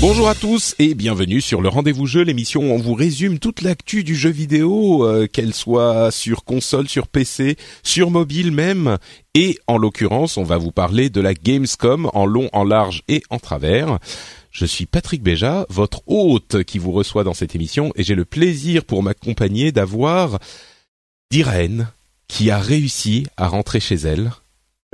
Bonjour à tous et bienvenue sur le Rendez-vous Jeu, l'émission où on vous résume toute l'actu du jeu vidéo, euh, qu'elle soit sur console, sur PC, sur mobile même. Et en l'occurrence, on va vous parler de la Gamescom en long, en large et en travers. Je suis Patrick Béja, votre hôte qui vous reçoit dans cette émission et j'ai le plaisir pour m'accompagner d'avoir Diraen qui a réussi à rentrer chez elle.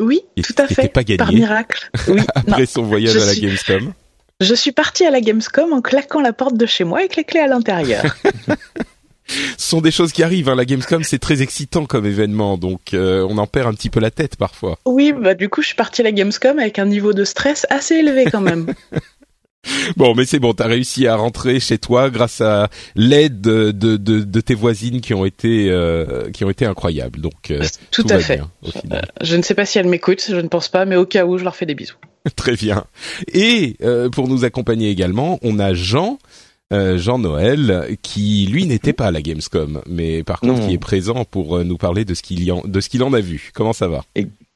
Oui, tout à fait. Pas gagné par miracle. Oui. Après non, son voyage à la suis- Gamescom. Je suis partie à la Gamescom en claquant la porte de chez moi avec les clés à l'intérieur. Ce sont des choses qui arrivent. Hein. La Gamescom, c'est très excitant comme événement, donc euh, on en perd un petit peu la tête parfois. oui, bah du coup, je suis partie à la Gamescom avec un niveau de stress assez élevé quand même. Bon, mais c'est bon, t'as réussi à rentrer chez toi grâce à l'aide de, de, de, de tes voisines qui ont été euh, qui ont été incroyables. Donc euh, Tout, tout à va fait. bien, au final. Je ne sais pas si elles m'écoutent, je ne pense pas, mais au cas où, je leur fais des bisous. Très bien. Et euh, pour nous accompagner également, on a Jean. euh, Jean Noël, qui lui n'était pas à la Gamescom, mais par contre Non. qui est présent pour euh, nous parler de ce qu'il en, de ce qu'il en a vu. Comment ça va?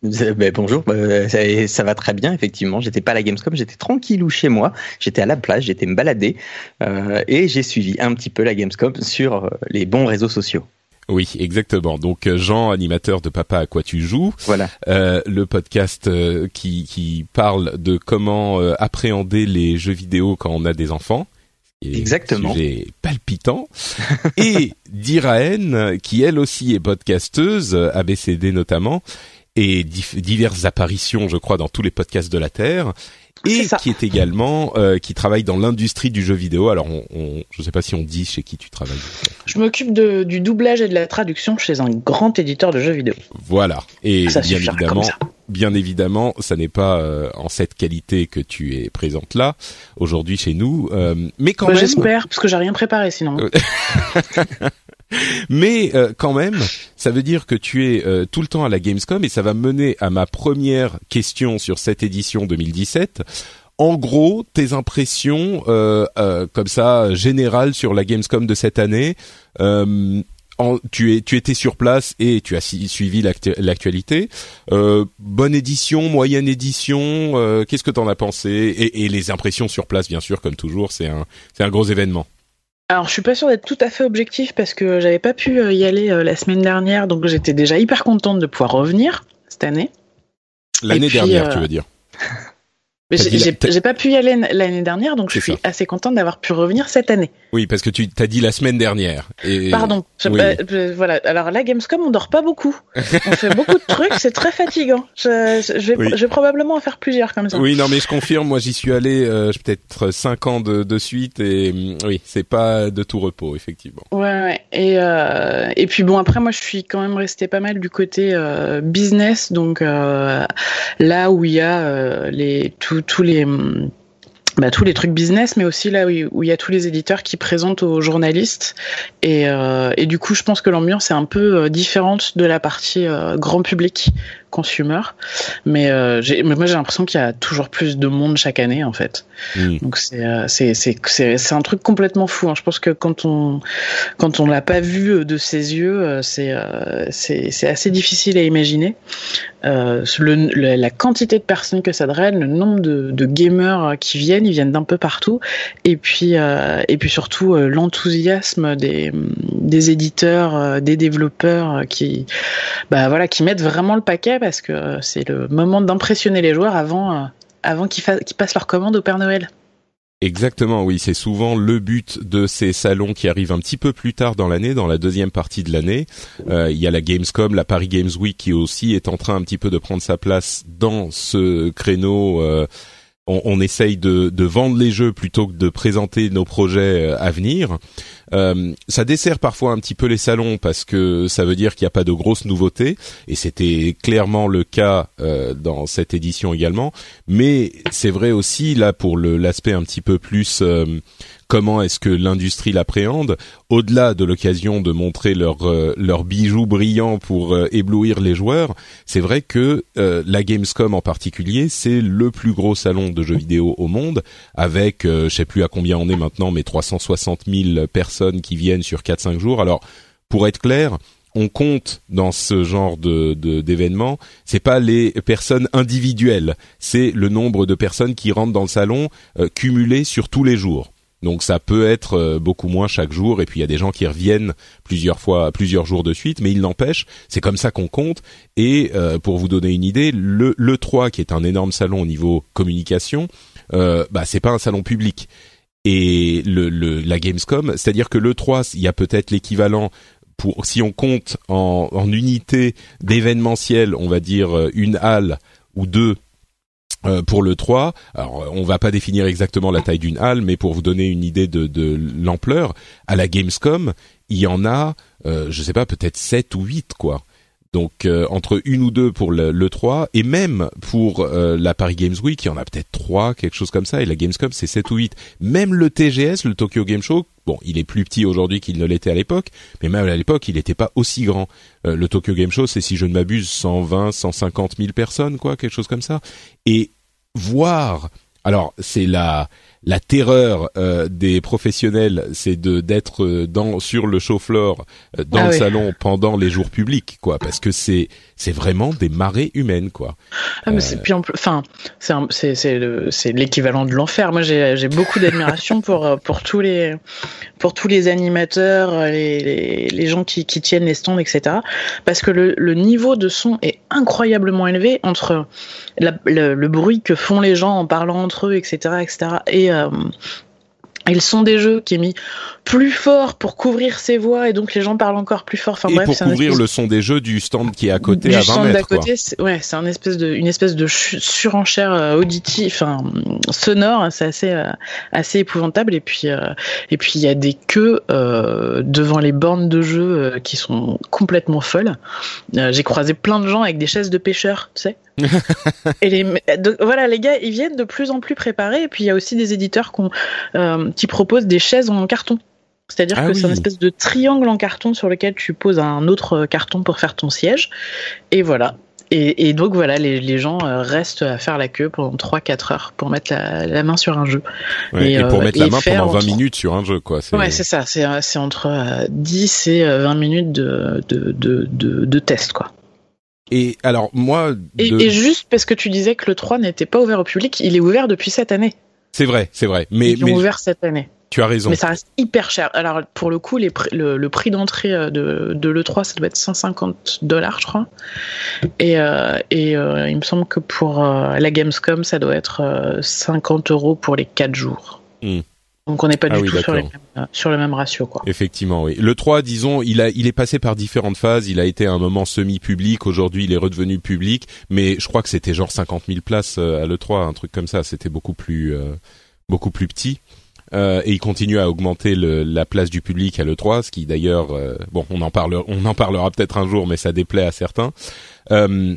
Ben, bonjour, euh, ça, ça va très bien effectivement. J'étais pas à la Gamescom, j'étais tranquillou chez moi. J'étais à la plage, j'étais me balader euh, et j'ai suivi un petit peu la Gamescom sur les bons réseaux sociaux. Oui, exactement. Donc euh, Jean, animateur de Papa à quoi tu joues, Voilà. euh, le podcast euh, qui, qui parle de comment euh, appréhender les jeux vidéo quand on a des enfants. Et Exactement. Sujet palpitant. et Diraen, qui elle aussi est podcasteuse, ABCD notamment, et diverses apparitions, je crois, dans tous les podcasts de la Terre. Et qui est également, euh, qui travaille dans l'industrie du jeu vidéo. Alors, on, on, je sais pas si on dit chez qui tu travailles. Je m'occupe du doublage et de la traduction chez un grand éditeur de jeux vidéo. Voilà. Et Ça bien évidemment, bien évidemment, ça n'est pas euh, en cette qualité que tu es présente là aujourd'hui chez nous, euh, mais quand Bah, même, J'espère, parce que j'ai rien préparé sinon. Mais euh, quand même, ça veut dire que tu es euh, tout le temps à la Gamescom et ça va mener à ma première question sur cette édition 2017. En gros, tes impressions euh, euh, comme ça générales sur la Gamescom de cette année. Euh, tu es, tu étais sur place et tu as suivi l'actu- l'actualité. Euh, bonne édition, moyenne édition. Qu'est-ce que t'en as pensé? Et, et les impressions sur place, bien sûr, comme toujours, c'est un, c'est un gros événement. Alors, je suis pas sûre d'être tout à fait objectif parce que j'avais pas pu euh, y aller euh, la semaine dernière, donc j'étais déjà hyper contente de pouvoir revenir cette année. L'année dernière, euh, tu veux dire Mais j'ai la- pas pu y aller l'année dernière, donc je suis ça. assez contente d'avoir pu revenir cette année. Oui, parce que tu t'as dit la semaine dernière. Et... Pardon. Je- oui. bah, voilà. Alors la Gamescom, on dort pas beaucoup. On fait beaucoup de trucs, c'est très fatigant. Je, vais, Oui. je vais probablement en faire plusieurs comme ça. Oui, non, mais je confirme. Moi, j'y suis allé euh, peut-être cinq ans de, de suite et hum, oui, c'est pas de tout repos, effectivement. Ouais, ouais. Et, euh, et puis bon, après, moi, je suis quand même restée pas mal du côté euh, business, donc là où il y a les tous tous les bah, tous les trucs business, mais aussi là où il y a tous les éditeurs qui présentent aux journalistes. Et, euh, et du coup, je pense que l'ambiance est un peu euh, différente de la partie euh, grand public, consumer. Mais, euh, moi, j'ai l'impression qu'il y a toujours plus de monde chaque année, en fait. Donc c'est un truc complètement fou. hein. Je pense que quand on quand on l'a pas vu de ses yeux, c'est c'est c'est assez difficile à imaginer. Euh, le, la quantité de personnes que ça draine, le nombre de, gamers qui viennent, ils viennent d'un peu partout, et puis euh, et puis surtout euh, l'enthousiasme des, des éditeurs, euh, des développeurs qui bah voilà qui mettent vraiment le paquet parce que c'est le moment d'impressionner les joueurs avant avant qu'ils qu'ils passent leur commande au Père Noël. Exactement, oui, c'est souvent le but de ces salons qui arrivent un petit peu plus tard dans l'année, dans la deuxième partie de l'année. Euh, il y a la Gamescom, la Paris Games Week qui aussi est en train un petit peu de prendre sa place dans ce créneau. Euh, on, on, essaye de, vendre les jeux plutôt que de présenter nos projets euh, à venir. Euh, ça dessert parfois un petit peu les salons parce que ça veut dire qu'il n'y a pas de grosses nouveautés et c'était clairement le cas euh, dans cette édition également. Mais c'est vrai aussi là pour l'aspect un petit peu plus euh, comment est-ce que l'industrie l'appréhende, au-delà de l'occasion de montrer leurs euh, leurs bijoux brillants pour euh, éblouir les joueurs, c'est vrai que euh, la Gamescom en particulier, c'est le plus gros salon de jeux vidéo au monde, avec je sais plus à combien on est maintenant, mais 360 000 personnes qui viennent sur 4-5 jours. Alors, pour être clair, on compte dans ce genre de d'événements, c'est pas les personnes individuelles, c'est le nombre de personnes qui rentrent dans le salon cumulé sur tous les jours. Donc ça peut être euh, beaucoup moins chaque jour et puis il y a des gens qui reviennent plusieurs fois, plusieurs jours de suite, mais il n'empêche, c'est comme ça qu'on compte. Et euh, pour vous donner une idée, le, le 3 qui est un énorme salon au niveau communication, euh, bah c'est pas un salon public. Et le, le la Gamescom, c'est-à-dire que le 3, il y a peut-être l'équivalent pour si on compte en, en unité d'événementiel, on va dire euh, une halle ou deux euh, pour le 3, alors on va pas définir exactement la taille d'une halle, mais pour vous donner une idée de, de l'ampleur, à la Gamescom, il y en a, euh, je sais pas, peut-être 7 ou 8 quoi. Donc euh, entre une ou deux pour le, le 3 et même pour euh, la Paris Games Week, il y en a peut-être trois, quelque chose comme ça et la Gamescom c'est 7 ou 8. Même le TGS, le Tokyo Game Show, bon, il est plus petit aujourd'hui qu'il ne l'était à l'époque, mais même à l'époque, il n'était pas aussi grand. Euh, le Tokyo Game Show, c'est si je ne m'abuse 120, 150 000 personnes quoi, quelque chose comme ça. Et voir alors c'est la la terreur euh, des professionnels, c'est de d'être euh, dans sur le show floor euh, dans ah le salon pendant les jours publics, quoi, parce que c'est c'est vraiment des marées humaines, quoi. Ah, mais c'est enfin c'est l'équivalent de l'enfer. Moi j'ai beaucoup d'admiration pour pour tous les pour tous les animateurs, les les, les gens qui qui tiennent les stands, etc. Parce que le le niveau de son est incroyablement élevé entre la, le, le bruit que font les gens en parlant entre eux, etc., etc. et et, euh, et le son des jeux qui est mis plus fort pour couvrir ses voix et donc les gens parlent encore plus fort. Enfin, et pour couvrir le son des jeux du stand qui est à côté du à 20 stand d'à côté, c'est, ouais, c'est un espèce de, une espèce de surenchère euh, auditive, enfin sonore, c'est assez euh, assez épouvantable. Et puis euh, et puis il y a des queues euh, devant les bornes de jeux qui sont complètement folles. J'ai croisé plein de gens avec des chaises de pêcheurs, tu sais. Et les, de, voilà, les gars, ils viennent de plus en plus préparés. Et puis il y a aussi des éditeurs qui, ont, qui proposent des chaises en carton. C'est-à-dire ah que oui. c'est une espèce de triangle en carton sur lequel tu poses un autre carton pour faire ton siège. Et voilà. Et, et donc voilà, les, les, gens restent à faire la queue pendant 3-4 heures pour mettre la, la, main sur un jeu. Ouais, et, et, pour euh, mettre la main pendant 20 entre... minutes sur un jeu, quoi. Ouais, c'est ça. C'est entre 10 et 20 minutes de, de, de, de, de test, quoi. Et alors moi, de... et, et, juste parce que tu disais que le 3 n'était pas ouvert au public, il est ouvert depuis cette année. C'est vrai, c'est vrai. Mais ils mais... ouvert cette année. Tu as raison. Mais ça reste hyper cher. Alors pour le coup, les pr le, le, prix d'entrée euh, de, de l'E3, ça doit être 150 dollars, je crois. Et, euh, et euh, il me semble que pour euh, la Gamescom, ça doit être 50 euros pour les 4 jours. Mm. Donc on n'est pas ah du oui, tout sur, les mêmes, sur, le même ratio, quoi. Effectivement, oui. Le 3, disons, il a, il est passé par différentes phases. Il a été un moment semi-public. Aujourd'hui, il est redevenu public. Mais je crois que c'était genre 50 000 places à l'E3, un truc comme ça. C'était beaucoup plus, beaucoup plus petit. Euh, et il continue à augmenter le, la place du public à l'E3, ce qui d'ailleurs, euh, bon, on en parle, on en parlera peut-être un jour, mais ça déplaît à certains. Euh,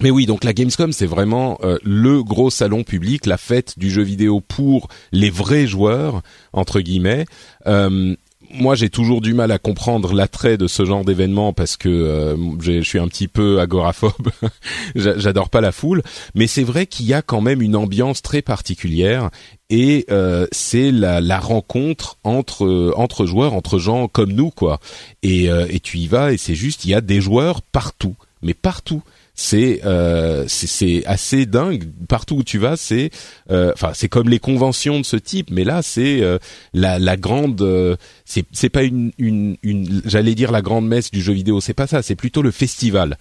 mais oui, donc la Gamescom, c'est vraiment euh, le gros salon public, la fête du jeu vidéo pour les vrais joueurs entre guillemets. Euh, moi, j'ai toujours du mal à comprendre l'attrait de ce genre d'événement parce que euh, je suis un petit peu agoraphobe. J'adore pas la foule, mais c'est vrai qu'il y a quand même une ambiance très particulière et euh, c'est la, la, rencontre entre entre joueurs, entre gens comme nous, quoi. Et, euh, et tu y vas et c'est juste, il y a des joueurs partout, mais partout c'est euh, c'est assez dingue. Partout où tu vas, c'est euh, enfin c'est comme les conventions de ce type, mais là c'est euh, la, la grande c'est c'est pas une une, une j'allais dire la grande messe du jeu vidéo, c'est pas ça, c'est plutôt le festival.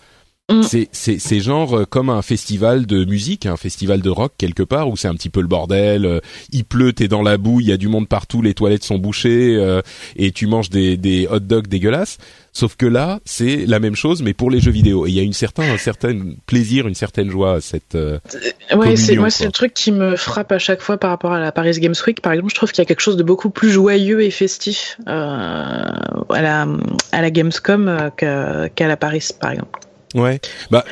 Mm. C'est c'est c'est genre euh, comme un festival de musique, un festival de rock quelque part où c'est un petit peu le bordel. Euh, il pleut, t'es dans la boue, il y a du monde partout, les toilettes sont bouchées euh, et tu manges des des hot dogs dégueulasses. Sauf que là, c'est la même chose, mais pour les jeux vidéo. Et il y a une certain, un certain plaisir, une certaine joie à cette. Euh, ouais, c'est moi, c'est le truc qui me frappe à chaque fois par rapport à la Paris Games Week. Par exemple, je trouve qu'il y a quelque chose de beaucoup plus joyeux et festif euh, à la à la Gamescom qu'à la Paris, par exemple. Ouais. Bah.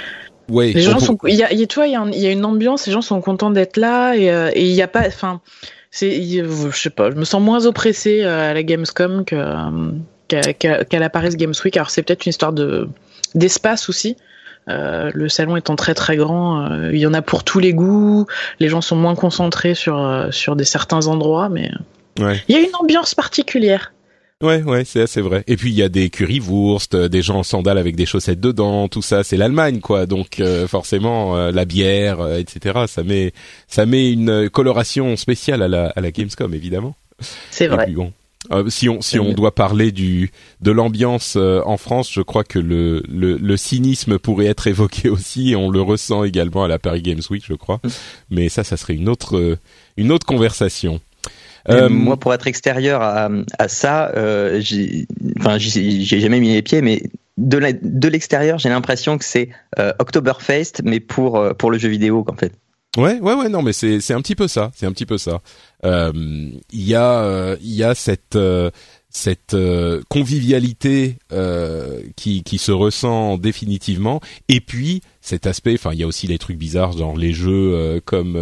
Ouais. Les gens sont. Il y a, tu vois, il y, a il y a une ambiance. Les gens sont contents d'être là et euh, il n'y a pas. Enfin, c'est. Je sais pas. Je me sens moins oppressé euh, à la Gamescom que euh, qu'à la Paris Games Week. Alors c'est peut-être une histoire de d'espace aussi. Euh, le salon étant très très grand, il y en a pour tous les goûts. Les gens sont moins concentrés sur sur des certains endroits, mais ouais. il y a une ambiance particulière. Ouais, ouais, c'est assez vrai. Et puis il y a des currywurst, euh, des gens en sandales avec des chaussettes dedans, tout ça, c'est l'Allemagne, quoi. Donc euh, forcément, euh, la bière, etc. Ça met, ça met une coloration spéciale à la, à la Gamescom, évidemment. C'est vrai. bon, si on si on doit parler du de l'ambiance en France, je crois que le, le, le cynisme pourrait être évoqué aussi. on le ressent également à la Paris Games Week, je crois. Mais ça, ça serait une autre une autre conversation. Euh, moi, pour être extérieur à, à ça, euh, j'ai, enfin, j'ai jamais mis les pieds, mais de l'extérieur, j'ai l'impression que c'est euh, Oktoberfest, mais pour euh, pour le jeu vidéo, en fait. Ouais, ouais, ouais, non, mais c'est c'est un petit peu ça, c'est un petit peu ça. Euh, il y a il y a cette cette euh, convivialité euh, qui, qui se ressent définitivement. Et puis cet aspect enfin il y a aussi les trucs bizarres genre les jeux euh, comme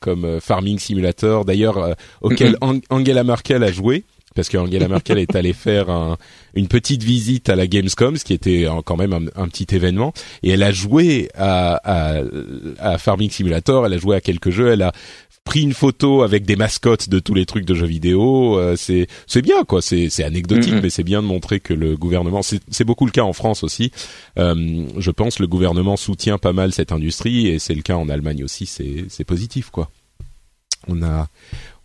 comme Farming Simulator. D'ailleurs auquel Angela Merkel a joué parce qu'Angela Merkel est allée faire un, une petite visite à la Gamescom, ce qui était quand même un, un petit événement, et elle a joué à, à, à, Farming Simulator, elle a joué à quelques jeux, elle a pris une photo avec des mascottes de tous les trucs de jeux vidéo. Euh, c'est c'est bien quoi. C'est c'est anecdotique, mais c'est bien de montrer que le gouvernement. C'est beaucoup le cas en France aussi. Euh, je pense le gouvernement soutient pas mal cette industrie et c'est le cas en Allemagne aussi. C'est c'est positif quoi. On a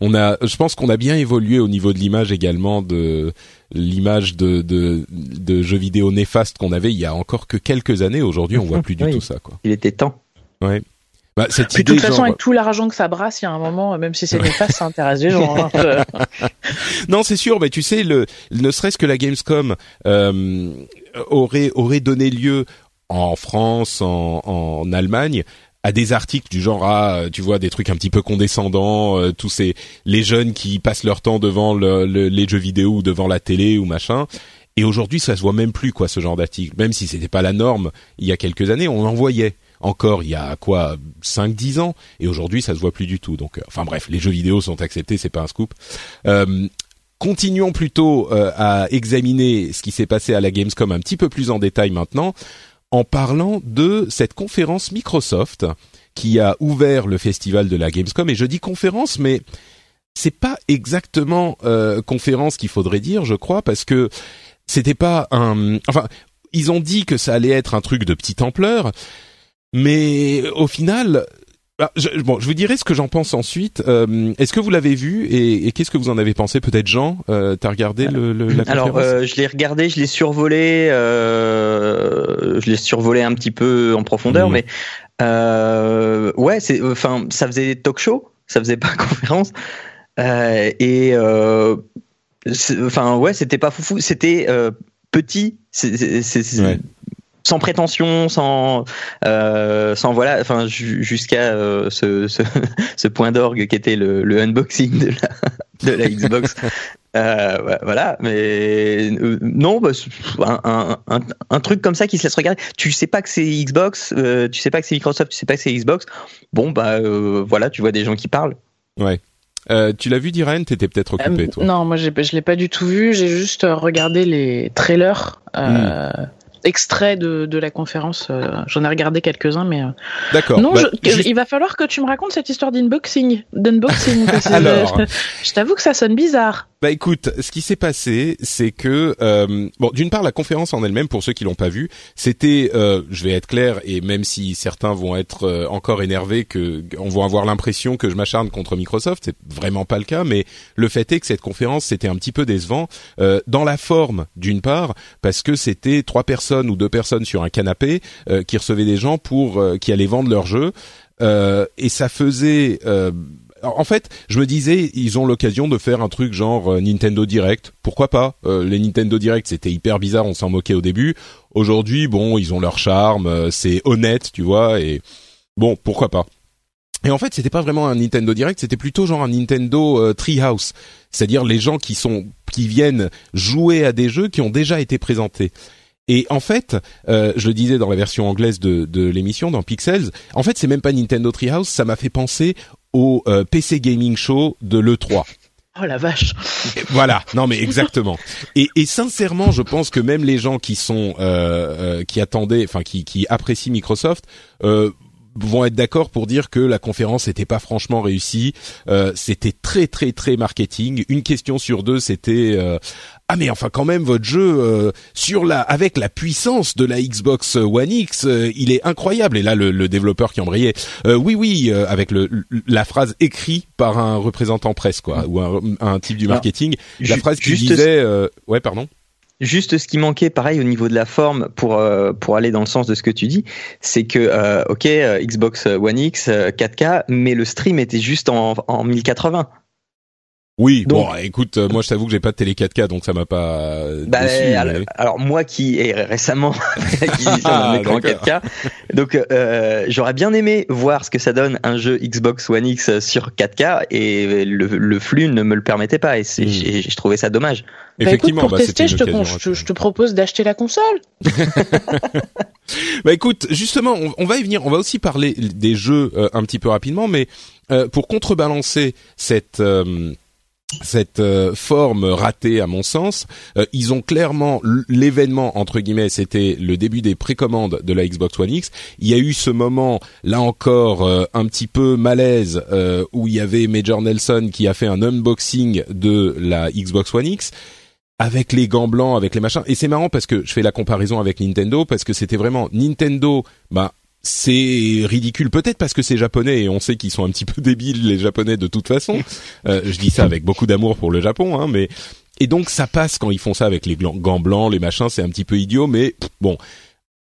on a. Je pense qu'on a bien évolué au niveau de l'image également de l'image de, de, de jeux vidéo néfastes qu'on avait il y a encore que quelques années. Aujourd'hui, on voit plus du tout ça. Quoi. Il était temps. Ouais. Bah, cette de toute façon, avec tout l'argent que ça brasse, il y a un moment, même si c'est néfaste, ça intéresse les gens. Hein. non, c'est sûr. Mais tu sais, le, ne serait-ce que la Gamescom euh, aurait aurait donné lieu en France, en, en Allemagne, à des articles du genre ah tu vois des trucs un petit peu condescendants euh, tous ces les jeunes qui passent leur temps devant le, les jeux vidéo ou devant la télé ou machin. Et aujourd'hui ça se voit même plus quoi ce genre d'article. Même si c'était pas la norme il y a quelques années on en voyait. Encore il y a quoi 5 10 ans. Et aujourd'hui ça se voit plus du tout. Donc euh, enfin bref, les jeux vidéo sont acceptés, c'est pas un scoop. Euh, continuons plutôt euh, à examiner ce qui s'est passé à la Gamescom un petit peu plus en détail maintenant en parlant de cette conférence Microsoft qui a ouvert le festival de la Gamescom et je dis conférence mais c'est pas exactement euh, conférence qu'il faudrait dire, je crois, parce que c'était pas un. Enfin, ils ont dit que ça allait être un truc de petite ampleur, mais au final, bah, je, bon, je vous dirai ce que j'en pense ensuite. Euh, Est-ce que vous l'avez vu et, et qu'est-ce que vous en avez pensé Peut-être Jean, euh, t'as regardé le, le, la Alors, euh, je l'ai regardé, je l'ai survolé, euh, je l'ai survolé un petit peu en profondeur, mmh. mais euh, ouais, c'est, enfin, ça faisait talk show, ça faisait pas conférence, et enfin ouais, c'était pas foufou, c'était petit, c'est, ouais sans prétention, sans, euh, sans voilà, enfin jusqu'à euh, ce, ce, ce, point d'orgue qui était le, le unboxing de la, de la Xbox. Euh, voilà, mais euh, non, bah, un, un, un, truc comme ça qui se laisse regarder. Tu sais pas que c'est Xbox, euh, tu sais pas que c'est Microsoft, tu sais pas que c'est Xbox. Bon, bah voilà, tu vois des gens qui parlent. Ouais. tu l'as vu, Diren? T'étais peut-être occupé, toi. Non, moi, je l'ai pas du tout vu. J'ai juste regardé les trailers. Hmm extrait de, de la conférence. Euh, j'en ai regardé quelques-uns, mais. Euh, D'accord. Non, bah, il va falloir que tu me racontes cette histoire d'inboxing. D'unboxing. Alors... je, t'avoue que ça sonne bizarre. Bah écoute, ce qui s'est passé, c'est que euh, bon, d'une part, la conférence en elle-même, pour ceux qui l'ont pas vue, c'était, euh, je vais être clair, et même si certains vont être euh, encore énervés, que on va avoir l'impression que je m'acharne contre Microsoft, c'est vraiment pas le cas, mais le fait est que cette conférence c'était un petit peu décevant euh, dans la forme, d'une part, parce que c'était trois personnes ou deux personnes sur un canapé qui recevaient des gens pour qui allaient vendre leurs jeux, et ça faisait en fait, je me disais, ils ont l'occasion de faire un truc genre euh, Nintendo Direct. Pourquoi pas? Euh, Les Nintendo Direct, c'était hyper bizarre, on s'en moquait au début. Aujourd'hui, bon, ils ont leur charme, euh, c'est honnête, tu vois, et bon, pourquoi pas? Et en fait, c'était pas vraiment un Nintendo Direct, c'était plutôt genre un Nintendo Treehouse, c'est-à-dire les gens qui sont qui viennent jouer à des jeux qui ont déjà été présentés. Et en fait, je le disais dans la version anglaise de, de l'émission, dans Pixels, en fait, c'est même pas Nintendo Treehouse, ça m'a fait penser au euh, PC Gaming Show de l'E3. Oh la vache. Voilà, non mais exactement. Et, et, sincèrement, je pense que même les gens qui sont euh, euh qui attendaient, enfin qui, qui apprécient Microsoft. Euh, vont être d'accord pour dire que la conférence n'était pas franchement réussie. Euh, c'était très très très marketing. Une question sur deux, c'était euh, ah mais enfin quand même votre jeu euh, sur la avec la puissance de la Xbox One X, euh, il est incroyable. Et là le, développeur qui embrayait, euh, oui oui, avec le, la phrase écrite par un représentant presse quoi, ou un, un type du marketing, la phrase qui disait, ouais pardon. Juste ce qui manquait, pareil au niveau de la forme, pour pour aller dans le sens de ce que tu dis, c'est que ok Xbox One X 4K, mais le stream était juste en, en 1080. Oui, bon, écoute, euh, moi je t'avoue que j'ai pas de télé 4K, donc ça m'a pas. Euh, bah, alors, moi qui ai récemment acquisition d'un ah, écran 4K, donc euh, j'aurais bien aimé voir ce que ça donne un jeu Xbox One X sur 4K et le, flux ne me le permettait pas et, c'est, hmm. je trouvais ça dommage. Bah, Effectivement, écoute, pour bah, tester, je te, je, te, propose d'acheter la console. bah écoute, justement, on, va y venir. On va aussi parler des jeux un petit peu rapidement, mais pour contrebalancer cette cette euh, forme ratée à mon sens. Euh, ils ont clairement l'événement entre guillemets, c'était le début des précommandes de la Xbox One X. Il y a eu ce moment là encore euh, un petit peu malaise où il y avait Major Nelson qui a fait un unboxing de la Xbox One X avec les gants blancs, avec les machins. Et c'est marrant parce que je fais la comparaison avec Nintendo parce que c'était vraiment Nintendo, bah c'est ridicule peut-être parce que c'est japonais et on sait qu'ils sont un petit peu débiles les japonais de toute façon. Euh, je dis ça avec beaucoup d'amour pour le Japon, hein, mais et donc ça passe quand ils font ça avec les gants blancs, les machins, c'est un petit peu idiot, mais bon,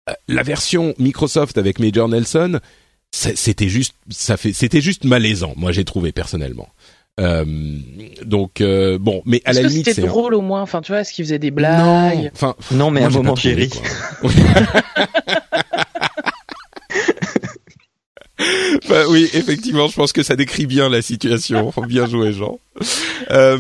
euh, la version Microsoft avec Major Nelson, c'était juste, ça fait, c'était juste malaisant. Moi, j'ai trouvé personnellement. Euh, donc euh, bon, mais à la limite, c'était drôle au moins? Enfin, tu vois, est-ce qu'il faisait des blagues? Enfin, non, mais un moment chéri. bah oui, effectivement, je pense que ça décrit bien la situation. Bien joué, Jean. Euh,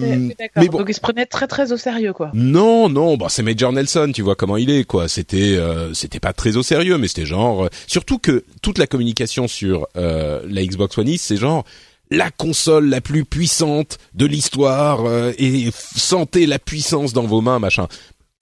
mais bon. Donc il se prenait très très au sérieux, quoi. Non, non, bah c'est Major Nelson, tu vois comment il est, quoi. C'était, euh, c'était pas très au sérieux, mais c'était genre, euh, surtout que toute la communication sur euh, la Xbox One X, c'est genre la console la plus puissante de l'histoire euh, et sentez la puissance dans vos mains, machin.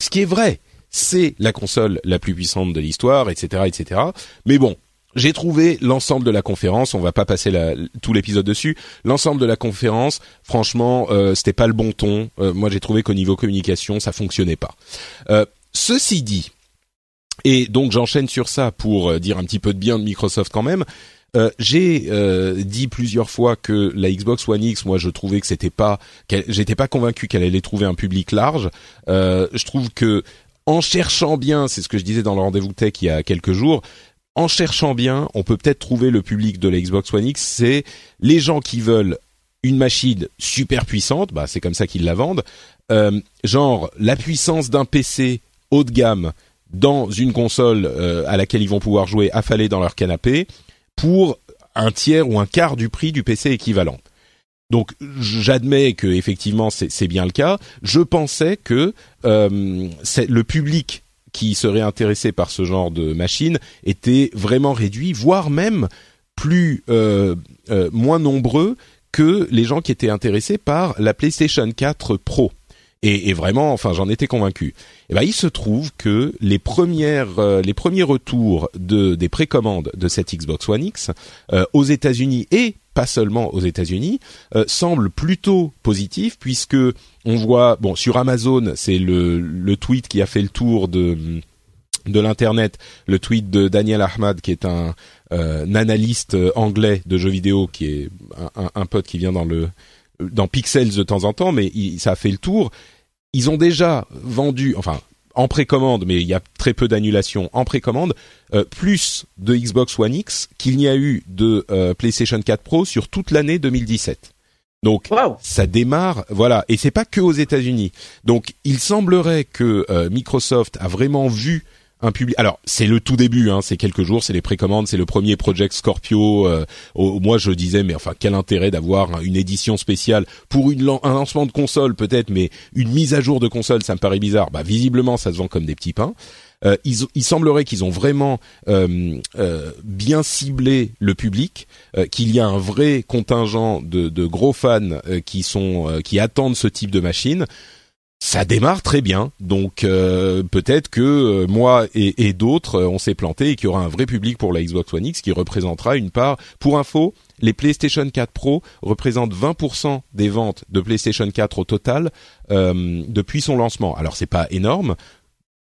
Ce qui est vrai, c'est la console la plus puissante de l'histoire, etc., etc. Mais bon, j'ai trouvé l'ensemble de la conférence, on va pas passer la, tout l'épisode dessus, l'ensemble de la conférence, franchement, euh, c'était pas le bon ton. Euh, moi, j'ai trouvé qu'au niveau communication, ça fonctionnait pas. Euh, ceci dit, et donc j'enchaîne sur ça pour euh, dire un petit peu de bien de Microsoft quand même. Euh, j'ai dit plusieurs fois que la Xbox One X, moi, je trouvais que c'était pas, j'étais pas convaincu qu'elle allait trouver un public large. je trouve que en cherchant bien, c'est ce que je disais dans le rendez-vous tech il y a quelques jours, en cherchant bien, on peut peut-être trouver le public de la Xbox One X, c'est les gens qui veulent une machine super puissante, bah c'est comme ça qu'ils la vendent, euh, genre la puissance d'un PC haut de gamme dans une console euh, à laquelle ils vont pouvoir jouer affalés dans leur canapé pour un tiers ou un quart du prix du PC équivalent. Donc j'admets que effectivement c'est bien le cas. Je pensais que euh, le public qui seraient intéressés par ce genre de machine étaient vraiment réduits, voire même plus euh, euh, moins nombreux que les gens qui étaient intéressés par la PlayStation 4 Pro. Et, vraiment, enfin, j'en étais convaincu. Et eh ben, il se trouve que les euh, premiers retours de des précommandes de cette Xbox One X aux États-Unis et pas seulement aux États-Unis euh, semblent plutôt positifs puisque on voit, bon, sur Amazon, c'est le le tweet qui a fait le tour de de l'internet, le tweet de Daniel Ahmad, qui est un, analyste anglais de jeux vidéo, qui est un, un, pote qui vient dans le dans Pixels de temps en temps, mais ça a fait le tour. Ils ont déjà vendu, enfin en précommande, mais il y a très peu d'annulations en précommande, euh, plus de Xbox One X qu'il n'y a eu de euh, PlayStation 4 Pro sur toute l'année 2017. Donc ça démarre, voilà, et c'est pas que aux États-Unis. Donc il semblerait que euh, Microsoft a vraiment vu un public. Alors c'est le tout début, hein, c'est quelques jours, c'est les précommandes, c'est le premier Project Scorpio. Euh, moi je disais, mais enfin quel intérêt d'avoir une édition spéciale pour une, un lancement de console peut-être, mais une mise à jour de console, ça me paraît bizarre. Bah visiblement ça se vend comme des petits pains. Euh, il semblerait qu'ils ont vraiment euh, euh, bien ciblé le public, euh, qu'il y a un vrai contingent de, de gros fans qui sont qui attendent ce type de machine ça démarre très bien. Donc euh, peut-être que euh, moi et, d'autres, euh, on s'est planté et qu'il y aura un vrai public pour la Xbox One X qui représentera une part. Pour info, les PlayStation 4 Pro représentent 20% des ventes de PlayStation 4 au total depuis son lancement. Alors c'est pas énorme.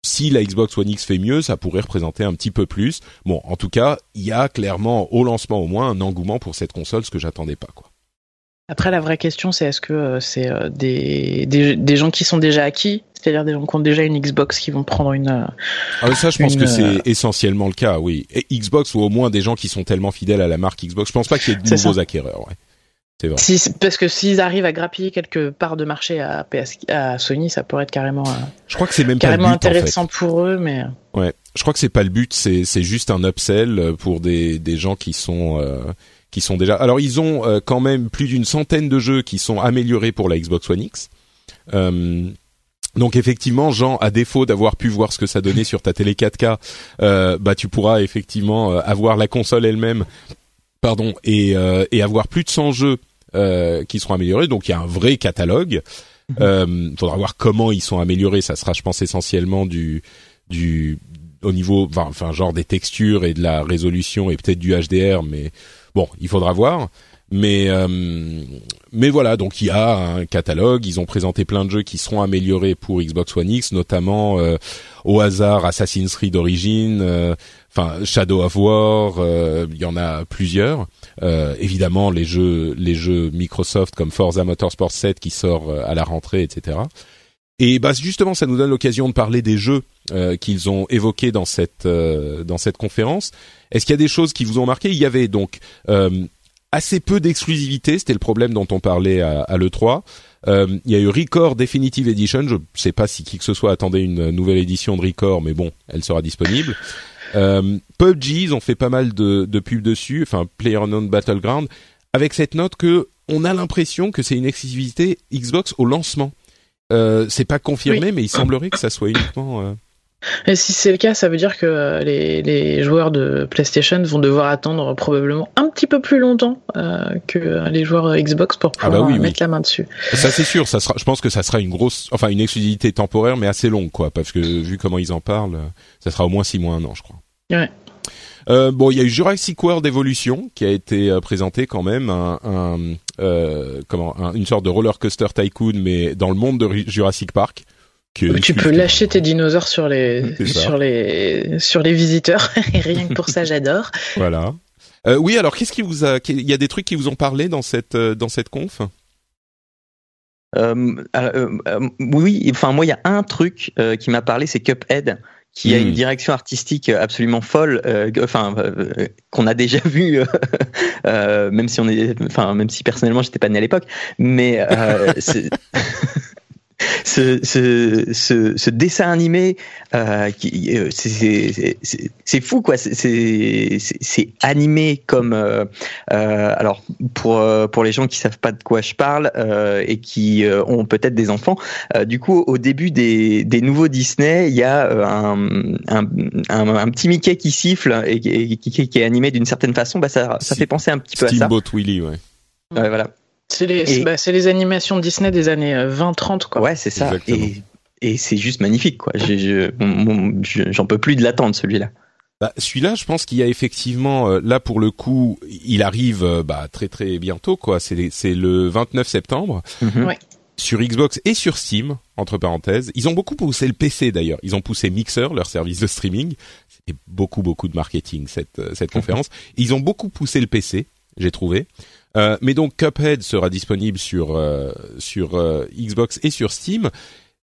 Si la Xbox One X fait mieux, ça pourrait représenter un petit peu plus. Bon, en tout cas, il y a clairement au lancement au moins un engouement pour cette console, ce que j'attendais pas quoi. Après, la vraie question, c'est est-ce que euh, c'est euh, des, des, des, gens qui sont déjà acquis, c'est-à-dire des gens qui ont déjà une Xbox qui vont prendre une. Euh, ah, ça, je pense que c'est essentiellement le cas, oui. Et Xbox ou au moins des gens qui sont tellement fidèles à la marque Xbox. Je pense pas qu'il y ait de nouveaux acquéreurs, ouais. C'est vrai. Si, parce que s'ils arrivent à grappiller quelques parts de marché à, PS, à Sony, ça pourrait être carrément. Je crois que c'est même carrément pas le but, intéressant en fait. pour eux, mais. Ouais, je crois que c'est pas le but. C'est c'est juste un upsell pour des des gens qui sont qui sont déjà. Alors ils ont euh, quand même plus d'une centaine de jeux qui sont améliorés pour la Xbox One X. Euh, donc effectivement, Jean, à défaut d'avoir pu voir ce que ça donnait sur ta télé 4K, euh, bah tu pourras effectivement avoir la console elle-même, pardon, et, et avoir plus de 100 jeux qui seront améliorés. Donc il y a un vrai catalogue. Il faudra voir comment ils sont améliorés. Ça sera, je pense, essentiellement du du au niveau, enfin, genre des textures et de la résolution et peut-être du HDR, mais Bon, il faudra voir. Mais euh, mais voilà, donc il y a un catalogue. Ils ont présenté plein de jeux qui seront améliorés pour Xbox One X, notamment euh, au hasard Assassin's Creed Origins, euh, enfin Shadow of War. Il y en a plusieurs. évidemment, les jeux les jeux Microsoft comme Forza Motorsport 7 qui sort à la rentrée, etc. Et bah justement, ça nous donne l'occasion de parler des jeux qu'ils ont évoqués dans cette dans cette conférence. Est-ce qu'il y a des choses qui vous ont marqué? Il y avait donc euh, assez peu d'exclusivité, c'était le problème dont on parlait à, à l'E3. Euh, il y a eu Record Definitive Edition, je ne sais pas si qui que ce soit attendait une nouvelle édition de Record, mais bon, elle sera disponible. Euh, PUBG, ils ont fait pas mal de, de pubs dessus, enfin PlayerUnknown Battleground, avec cette note que on a l'impression que c'est une exclusivité Xbox au lancement. Euh, c'est pas confirmé, mais il semblerait que ça soit uniquement. Euh, et si c'est le cas, ça veut dire que euh, les, les, joueurs de PlayStation vont devoir attendre probablement un petit peu plus longtemps euh, que les joueurs Xbox pour ah bah pouvoir mettre la main dessus. Ça c'est sûr, ça sera, je pense que ça sera une grosse, enfin une exclusivité temporaire, mais assez longue quoi, parce que vu comment ils en parlent, ça sera au moins six mois, un an, je crois. Ouais. Euh, bon, il y a eu Jurassic World Evolution qui a été euh, présenté quand même, un, un euh, comment, une sorte de roller coaster tycoon, mais dans le monde de Jurassic Park tu peux lâcher tes dinosaures sur les sur les sur les visiteurs et rien que pour ça j'adore. Voilà. Euh, oui, alors qu'est-ce qui vous a il y a des trucs qui vous ont parlé dans cette euh, dans cette conf? Euh, oui, enfin moi il y a un truc qui m'a parlé, c'est Cuphead qui a une hmm. direction artistique absolument folle, enfin qu'on a déjà vu, même si on est, enfin même si personnellement j'étais pas né à l'époque, mais ce, ce, ce, ce, dessin animé, euh, euh c'est fou quoi. C'est animé comme euh, euh, alors pour euh, pour les gens qui savent pas de quoi je parle et qui ont peut-être des enfants. du coup, au début des, des nouveaux Disney, il y a un, un, un, petit Mickey qui siffle et, qui, qui, est animé d'une certaine façon. Bah ça ça fait penser un petit peu à ça. Steamboat Willie, ouais. Ouais, voilà. C'est les, bah, les, animations Disney des années 20-30, quoi. Ouais, c'est ça. Et, et c'est juste magnifique, quoi. J'en peux plus de l'attendre, celui-là. Bah, celui-là, je pense qu'il y a effectivement, euh, là pour le coup, il arrive euh, bah, très très bientôt, quoi. C'est c'est le 29 septembre. Mhm. Sur Xbox et sur Steam, entre parenthèses. Ils ont beaucoup poussé le PC d'ailleurs. Ils ont poussé Mixer, leur service de streaming. C'était beaucoup beaucoup de marketing cette euh, cette conférence. Ils ont beaucoup poussé le PC, j'ai trouvé. Mais donc Cuphead sera disponible sur sur Xbox et sur Steam.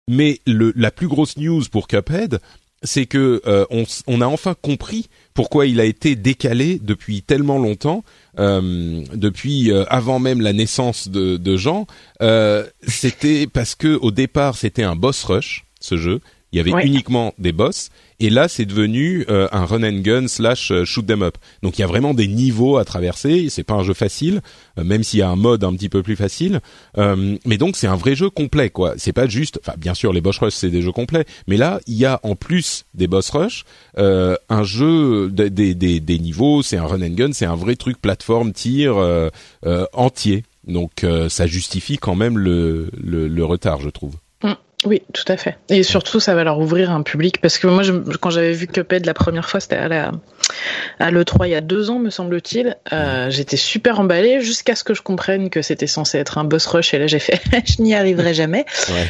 Mais le, la plus grosse news pour Cuphead, c'est que euh, on, a enfin compris pourquoi il a été décalé depuis tellement longtemps, euh, depuis euh, avant même la naissance de, de Jean. c'était parce que au départ c'était un boss rush ce jeu. Il y avait uniquement des boss et là, c'est devenu euh, un run and gun slash euh, shoot them up. Donc il y a vraiment des niveaux à traverser. C'est pas un jeu facile, euh, même s'il y a un mode un petit peu plus facile. mais donc c'est un vrai jeu complet, quoi. C'est pas juste. Enfin, bien sûr, les boss rush c'est des jeux complets, mais là, il y a en plus des boss rush un jeu des, des, des niveaux. C'est un run and gun. C'est un vrai truc plateforme tir entier. Donc ça justifie quand même le, le, le retard, je trouve. Oui, tout à fait. Et surtout, ça va leur ouvrir un public parce que moi, je, quand j'avais vu Cuphead la première fois, c'était à la à l'E3 il y a deux ans, me semble-t-il. Euh, j'étais super emballée jusqu'à ce que je comprenne que c'était censé être un boss rush et là j'ai fait, je n'y arriverai jamais.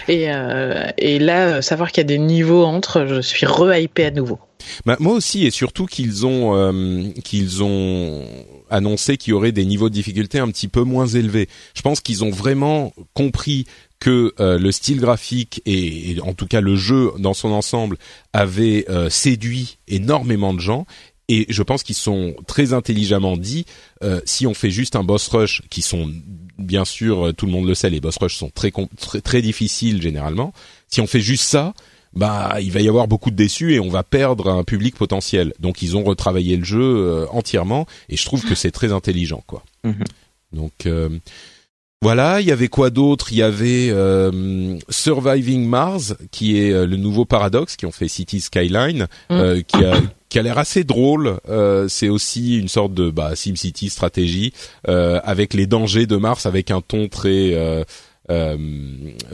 Et, euh, et là, savoir qu'il y a des niveaux entre, je suis re-hypé à nouveau. Bah, moi aussi, et surtout qu'ils ont euh, qu'ils ont annoncé qu'il y aurait des niveaux de difficulté un petit peu moins élevés. Je pense qu'ils ont vraiment compris que euh, le style graphique et, en tout cas le jeu dans son ensemble avait euh, séduit énormément de gens. Et je pense qu'ils sont très intelligemment dit euh, si on fait juste un boss rush qui sont bien sûr tout le monde le sait les boss rush sont très très, très difficiles généralement. Si on fait juste ça bah il va y avoir beaucoup de déçus et on va perdre un public potentiel. Donc ils ont retravaillé le jeu entièrement et je trouve que c'est très intelligent quoi. Mhm. donc voilà, il y avait quoi d'autre? Il y avait euh, Surviving Mars, qui est euh, le nouveau paradoxe qui ont fait City Skyline, mm. euh, qui a qui a l'air assez drôle. c'est aussi une sorte de bah, SimCity stratégie avec les dangers de Mars, avec un ton très euh,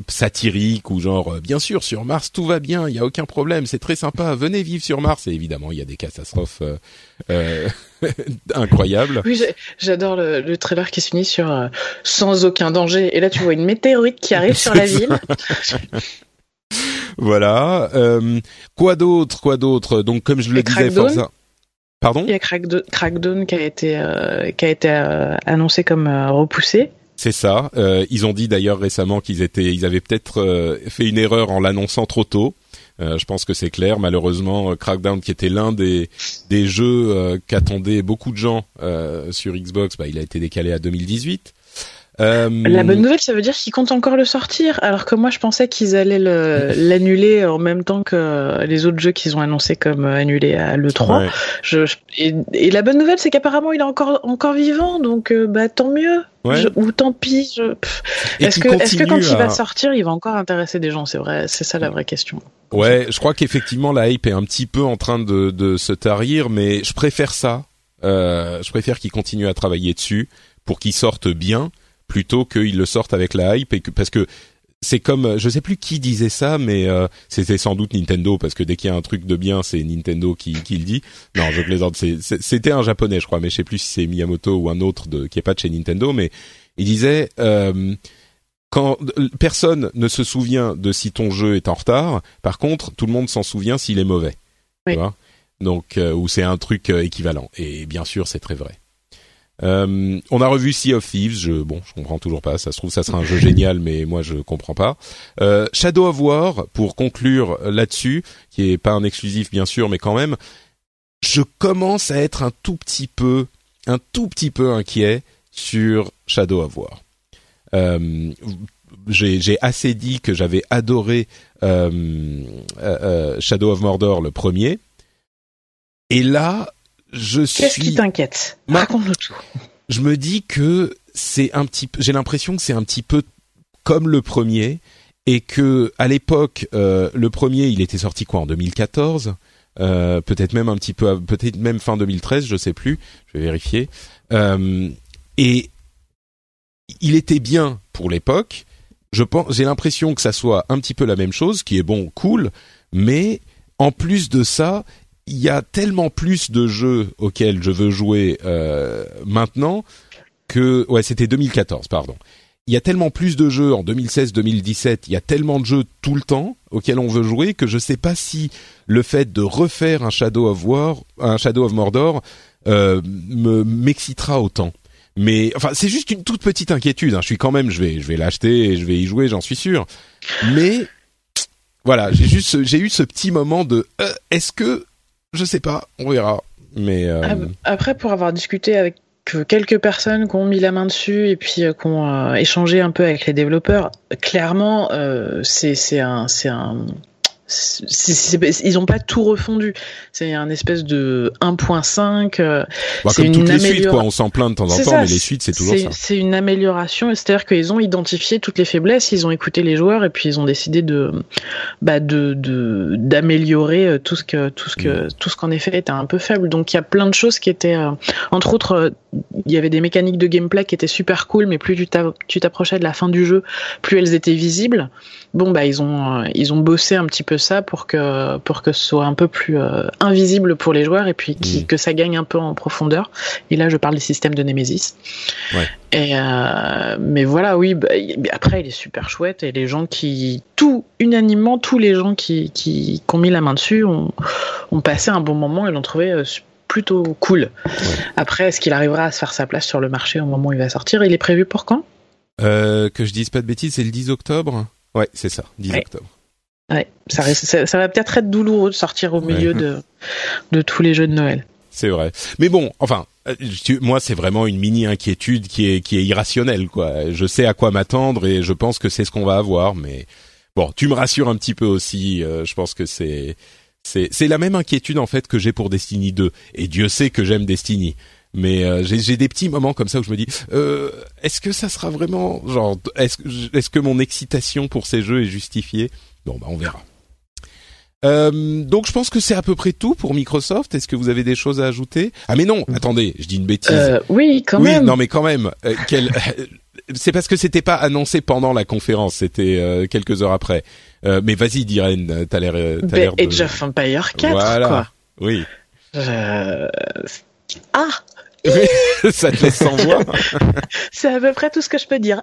satirique ou genre euh, bien sûr sur Mars tout va bien, il y a aucun problème, c'est très sympa, venez vivre sur Mars. Et évidemment, il y a des catastrophes euh, euh incroyables. Oui, j'adore le, le, trailer qui se finit sur sans aucun danger. Et là, tu vois une météorite qui arrive sur la ville. voilà. quoi d'autre Quoi d'autre? Donc, comme je le disais, Forza. Pardon? Il y a Crackdown qui a été qui a été annoncé comme repoussé. C'est ça. Euh, ils ont dit d'ailleurs récemment qu'ils étaient, ils avaient peut-être euh, fait une erreur en l'annonçant trop tôt. Euh, je pense que c'est clair. Malheureusement, Crackdown, qui était l'un des des jeux qu'attendaient beaucoup de gens sur Xbox, bah, il a été décalé à 2018. Euh, la bonne nouvelle, ça veut dire qu'ils comptent encore le sortir, alors que moi je pensais qu'ils allaient l'annuler en même temps que les autres jeux qu'ils ont annoncés comme annulés à l'E3. Je, et, la bonne nouvelle, c'est qu'apparemment il est encore, encore vivant, donc euh, bah tant mieux. ou tant pis. Est-ce que, est que quand il va sortir, il va encore intéresser des gens? C'est vrai, c'est ça la vraie question. Ouais, je crois qu'effectivement la hype est un petit peu en train de, de se tarir, mais je préfère ça. Euh, je préfère qu'il continue à travailler dessus pour qu'il sorte bien plutôt qu'ils le sortent avec la hype et que parce que c'est comme je sais plus qui disait ça mais euh, c'était sans doute Nintendo parce que dès qu'il y a un truc de bien c'est Nintendo qui, qui le dit. Non je plaisante c'était un japonais je crois mais je sais plus si c'est Miyamoto ou un autre de, qui est pas de chez Nintendo mais il disait euh, quand personne ne se souvient de si ton jeu est en retard. Par contre tout le monde s'en souvient s'il est mauvais. Tu vois? Donc euh, ou c'est un truc euh, équivalent. Et bien sûr c'est très vrai euh, on a revu Sea of Thieves. Je, bon, je comprends toujours pas. Ça se trouve, ça sera un jeu génial, mais moi, je comprends pas. Euh, Shadow of War, pour conclure là-dessus, qui est pas un exclusif bien sûr, mais quand même, je commence à être un tout petit peu, un tout petit peu inquiet sur Shadow of War. Euh, j'ai assez dit que j'avais adoré euh, Shadow of Mordor le premier. Et là, je suis. Qu'est-ce qui t'inquiète? Raconte-nous tout. Je me dis que c'est un petit. J'ai l'impression que c'est un petit peu comme le premier et que à l'époque, euh, le premier, il était sorti quoi en 2014 euh, peut-être même un petit peu, peut-être même fin 2013, je sais plus, je vais vérifier. Euh, et il était bien pour l'époque. Je pense, j'ai l'impression que ça soit un petit peu la même chose, qui est bon, cool, mais en plus de ça, il y a tellement plus de jeux auxquels je veux jouer euh, maintenant que ouais, c'était 2014, pardon. Il y a tellement plus de jeux en 2016-2017, il y a tellement de jeux tout le temps auxquels on veut jouer que je sais pas si le fait de refaire un Shadow of War, un Shadow of Mordor, euh, me m'excitera autant. Mais enfin, c'est juste une toute petite inquiétude. Hein. Je suis quand même, je vais, je vais l'acheter et je vais y jouer, j'en suis sûr. Mais voilà, j'ai juste, j'ai eu ce petit moment de, euh, est-ce que, je sais pas, on verra. Mais euh, après, pour avoir discuté avec quelques personnes qui ont mis la main dessus et puis euh, qui ont échangé un peu avec les développeurs, clairement, c'est c'est un c'est ils n'ont pas tout refondu. C'est un espèce de 1.5. Euh, bah, comme toutes les suites, quoi. On s'en plaint de temps en temps, mais les suites, c'est toujours ça. C'est une amélioration. C'est-à-dire qu'ils ont identifié toutes les faiblesses, ils ont écouté les joueurs et puis ils ont décidé de, bah, de, d'améliorer euh, tout ce que, tout ce que, mm. tout ce qu'en effet était un peu faible. Donc il y a plein de choses qui étaient, euh, entre autres, il y avait des mécaniques de gameplay qui étaient super cool, mais plus tu t'approchais de la fin du jeu, plus elles étaient visibles. Bon, bah, ils ont, ils ont bossé un petit peu ça pour que pour que ce soit un peu plus euh, invisible pour les joueurs et puis mm. que ça gagne un peu en profondeur. Et là, je parle des systèmes de Nemesis. Ouais. Et euh, mais voilà, oui. Bah, après, il est super chouette et les gens qui tout unanimement, tous les gens qui qui, ont mis la main dessus ont, ont passé un bon moment et l'ont trouvé euh, plutôt cool. Après, est-ce qu'il arrivera à se faire sa place sur le marché au moment où il va sortir? Il est prévu pour quand? Euh, Que je dise pas de bêtises, c'est le 10 octobre? Ouais, c'est ça, 10 octobre. Ouais, ça, ça, va peut-être être douloureux de sortir au milieu de, de tous les jeux de Noël. C'est vrai. Mais bon, enfin, euh, moi, c'est vraiment une mini inquiétude qui est qui est irrationnelle, quoi. Je sais à quoi m'attendre et je pense que c'est ce qu'on va avoir. Mais bon, tu me rassures un petit peu aussi. Euh, je pense que c'est c'est c'est la même inquiétude en fait que j'ai pour Destiny 2. Et Dieu sait que j'aime Destiny. Mais euh, j'ai des petits moments comme ça où je me dis, euh, est-ce que ça sera vraiment genre, est-ce est-ce que mon excitation pour ces jeux est justifiée? Bon, bah on verra. Euh, donc je pense que c'est à peu près tout pour Microsoft. Est-ce que vous avez des choses à ajouter? Ah mais non, attendez, je dis une bêtise. Euh, oui, quand oui, même. Non mais quand même. Euh, c'est parce que c'était pas annoncé pendant la conférence, c'était quelques heures après. mais vas-y, Diren, t'as l'air. T'as l'air de... Age of Empire 4, voilà. quoi. Oui. Ah ça te laisse sans voix. c'est à peu près tout ce que je peux dire.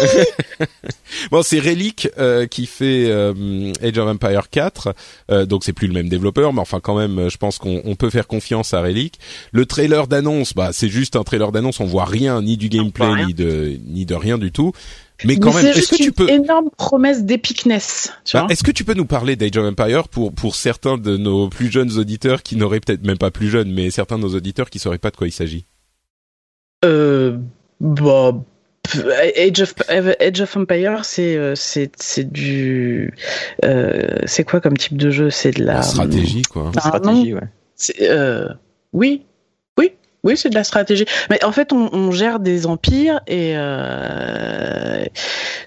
bon, c'est Relic euh, qui fait euh, Age of Empire 4, euh, donc c'est plus le même développeur, mais enfin quand même, je pense qu'on peut faire confiance à Relic. Le trailer d'annonce, bah c'est juste un trailer d'annonce, on voit rien ni du gameplay ni de ni de rien du tout. Mais quand même, est-ce que tu peux énorme promesse d'épicness. Bah, est-ce que tu peux nous parler d'Age of Empire pour pour certains de nos plus jeunes auditeurs qui n'auraient peut-être même pas plus jeunes, mais certains de nos auditeurs qui sauraient pas de quoi il s'agit? Euh, bah Age of, Age of Empire, c'est euh, c'est c'est du euh, c'est quoi comme type de jeu? C'est de la, stratégie quoi. Ah, stratégie, ouais. Euh, oui, oui, c'est de la stratégie. Mais en fait, on, on gère des empires et euh,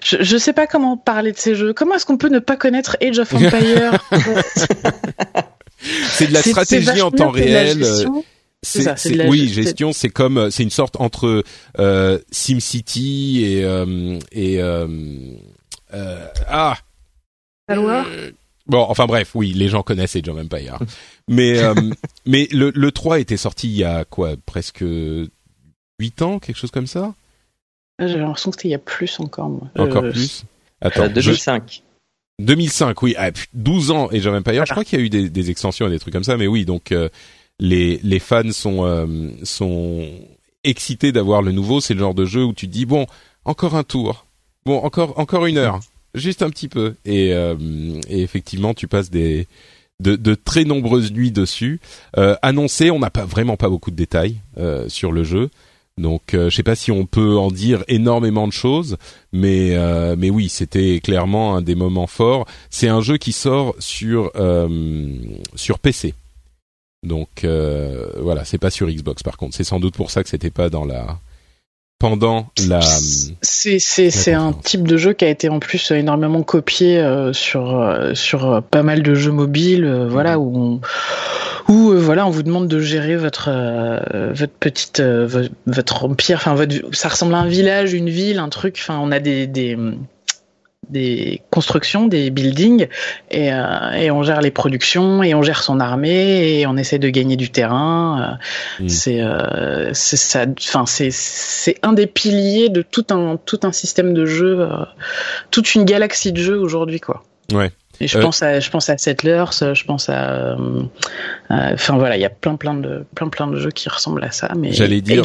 je je sais pas comment parler de ces jeux. Comment est-ce qu'on peut ne pas connaître Age of Empire C'est de la stratégie en temps réel c'est oui, gestion, c'est comme euh, c'est une sorte entre euh, SimCity et euh, et euh, euh ah. Bon, enfin bref, oui, les gens connaissent Age of Empire. mais mais le, le 3 était sorti il y a quoi, presque 8 ans, quelque chose comme ça? Ah, J'ai l'impression que c'était il y a plus encore. Moi. Encore plus? Attends, 2005. 2005, oui, 12 ah, ans Age of Empire. Je crois qu'il y a eu des, des, extensions et des trucs comme ça, mais oui, donc les les fans sont euh, sont excités d'avoir le nouveau. C'est le genre de jeu où tu te dis bon, encore un tour, bon encore encore une heure, juste un petit peu. Et, euh, et effectivement, tu passes des de, de, très nombreuses nuits dessus. Euh, annoncé, on n'a pas vraiment pas beaucoup de détails euh, sur le jeu. Donc, euh, je sais pas si on peut en dire énormément de choses, mais euh, mais oui, c'était clairement un des moments forts. C'est un jeu qui sort sur sur PC. Donc euh, voilà, c'est pas sur Xbox par contre. C'est sans doute pour ça que c'était pas dans la pendant la. C'est c'est un type de jeu qui a été en plus énormément copié euh, sur euh, sur pas mal de jeux mobiles, voilà où on où voilà, on vous demande de gérer votre votre petite votre empire. Enfin, votre, ça ressemble à un village, une ville, un truc. Enfin, on a des, des des constructions, des buildings, et, euh, et, on gère les productions, et on gère son armée, et on essaie de gagner du terrain. Euh, mm. C'est, euh, c'est ça, enfin c'est c'est un des piliers de tout un tout un système de jeu, euh, toute une galaxie de jeux aujourd'hui quoi. Ouais. Et je pense à je pense à Settlers, je pense à enfin voilà, il y a plein plein de plein plein de jeux qui ressemblent à ça mais J'allais dire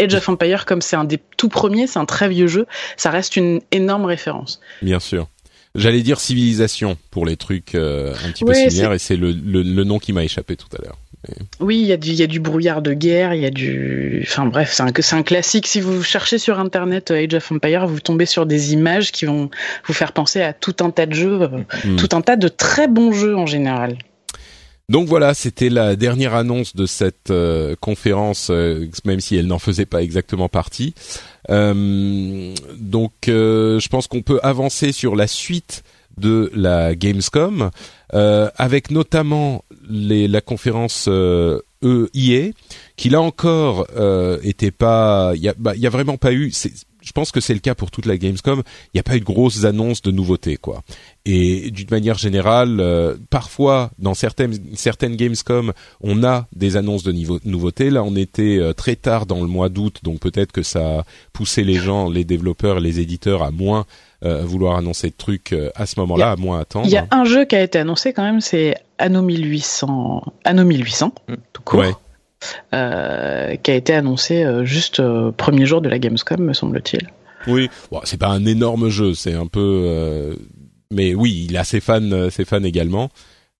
Age of Empire, comme c'est un des tout premiers, c'est un très vieux jeu, ça reste une énorme référence. Bien sûr. J'allais dire civilisation pour les trucs euh, un petit peu similaires et c'est le, le, nom qui m'a échappé tout à l'heure. Oui, il y, a du, y a du brouillard de guerre, il y a du... Enfin bref, c'est un, un classique. Si vous cherchez sur Internet euh, Age of Empire, vous tombez sur des images qui vont vous faire penser à tout un tas de jeux, euh, hmm. tout un tas de très bons jeux en général. Donc voilà, c'était la dernière annonce de cette euh, conférence, euh, même si elle n'en faisait pas exactement partie. Euh, donc je pense qu'on peut avancer sur la suite de la Gamescom, avec notamment la conférence EIA, qui là encore était pas, il y a, bah, a vraiment pas eu je pense que c'est le cas pour toute la Gamescom. Il n'y a pas eu de grosses annonces de nouveautés, quoi. Et d'une manière générale, euh, parfois dans certaines certaines Gamescom, on a des annonces de niveau, nouveautés. Là, on était euh, très tard dans le mois d'août, donc peut-être que ça a poussé les gens, les développeurs, les éditeurs à moins euh, vouloir annoncer de trucs à ce moment-là, à moins attendre. Il y a un jeu qui a été annoncé quand même, c'est Anno 1800, Anno 1800, mm. tout court. Euh, qui a été annoncé euh, juste euh, premier jour de la Gamescom, me semble-t-il. Oui, bon, c'est pas un énorme jeu, c'est un peu, mais oui, il a ses fans, ses fans également.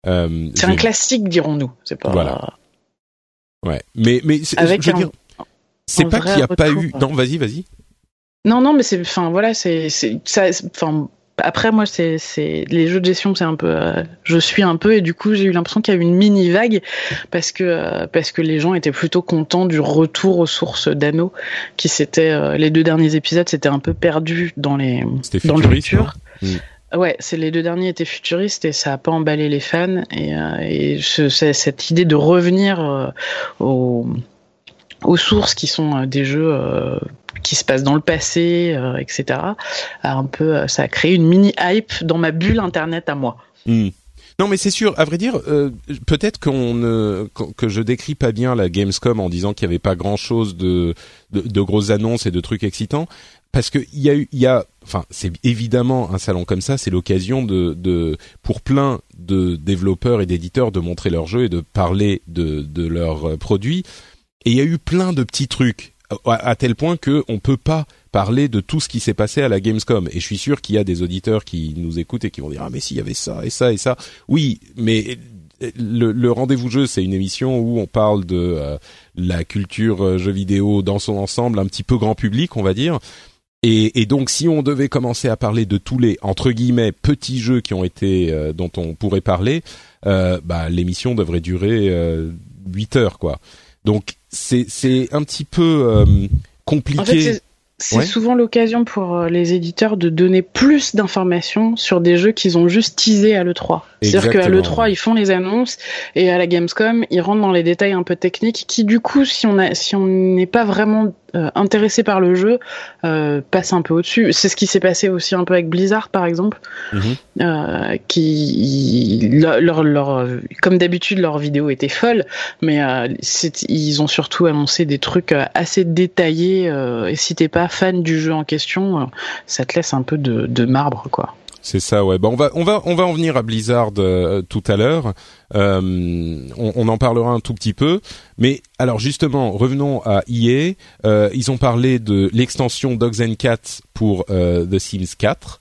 c'est un classique, dirons-nous. C'est pas. Voilà. Ouais, mais mais Avec je veux dire, c'est pas qu'il n'y a pas eu. Non, vas-y, vas-y. Non, non, mais c'est, enfin voilà, c'est, c'est, ça, enfin après, moi, c'est, les jeux de gestion, c'est un peu, euh, je suis un peu, et du coup, j'ai eu l'impression qu'il y a eu une mini vague parce que euh, parce que les gens étaient plutôt contents du retour aux sources d'anneaux, qui s'étaient euh, les deux derniers épisodes, c'était un peu perdu dans les dans le futur. Mm. Ouais, c'est les deux derniers étaient futuristes et ça a pas emballé les fans et, et cette idée de revenir aux aux sources qui sont des jeux qui se passe dans le passé, euh, etc. un peu, euh, ça a créé une mini hype dans ma bulle internet à moi. Hmm. Non, mais c'est sûr. À vrai dire, euh, peut-être qu'on ne, que je décris pas bien la Gamescom en disant qu'il y avait pas grand-chose de, de, grosses annonces et de trucs excitants, parce que il y a eu, il y a, enfin, c'est évidemment un salon comme ça, c'est l'occasion de, de, pour plein de développeurs et d'éditeurs de montrer leurs jeux et de parler de, de leurs produits. Et il y a eu plein de petits trucs à, tel point que on peut pas parler de tout ce qui s'est passé à la Gamescom. Et je suis sûr qu'il y a des auditeurs qui nous écoutent et qui vont dire ah mais s'il y avait ça et ça et ça. Oui, mais le, rendez-vous jeu, c'est une émission où on parle de euh, la culture euh, vidéo dans son ensemble, un petit peu grand public, on va dire. Et, donc, si on devait commencer à parler de tous les entre guillemets petits jeux qui ont été euh, dont on pourrait parler, bah l'émission devrait durer 8 heures, quoi. Donc c'est c'est un petit peu euh, compliqué. c'est souvent l'occasion pour euh, les éditeurs de donner plus d'informations sur des jeux qu'ils ont juste teasés à l'E3. C'est-à-dire qu'à l'E3, ils font les annonces et à la Gamescom, ils rentrent dans les détails un peu techniques qui, du coup, si on a, si on n'est pas vraiment euh, intéressé par le jeu, euh, passe un peu au-dessus. C'est ce qui s'est passé aussi un peu avec Blizzard, par exemple, mhm. euh, qui, leur, leur, comme d'habitude, leur vidéo était folle, mais ils ont surtout annoncé des trucs assez détaillés. et si t'es pas fan du jeu en question, ça te laisse un peu de, de marbre, quoi. C'est ça, ouais. Bon, on va on va on va en venir à Blizzard euh, tout à l'heure. Euh, on, on, en parlera un tout petit peu. Mais alors justement, revenons à EA. Euh, ils ont parlé de l'extension Dogs and Cats pour euh, The Sims 4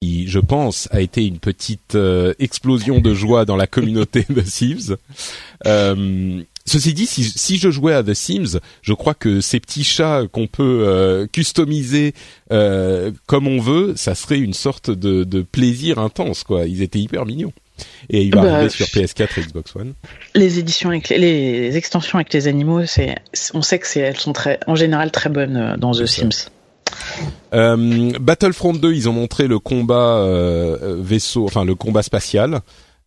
qui, je pense, a été une petite explosion de joie dans la communauté de Sims. Ceci dit, si, si, je jouais à The Sims, je crois que ces petits chats qu'on peut euh, customiser euh, comme on veut, ça serait une sorte de, de, plaisir intense, quoi. Ils étaient hyper mignons. Et il va bah, arriver sur PS4 et Xbox One. Les éditions avec les, les extensions avec les animaux, c'est, on sait que c'est, elles sont très, en général très bonnes euh, dans The Sims. Euh, Battlefront 2, ils ont montré le combat euh, vaisseau, enfin le combat spatial.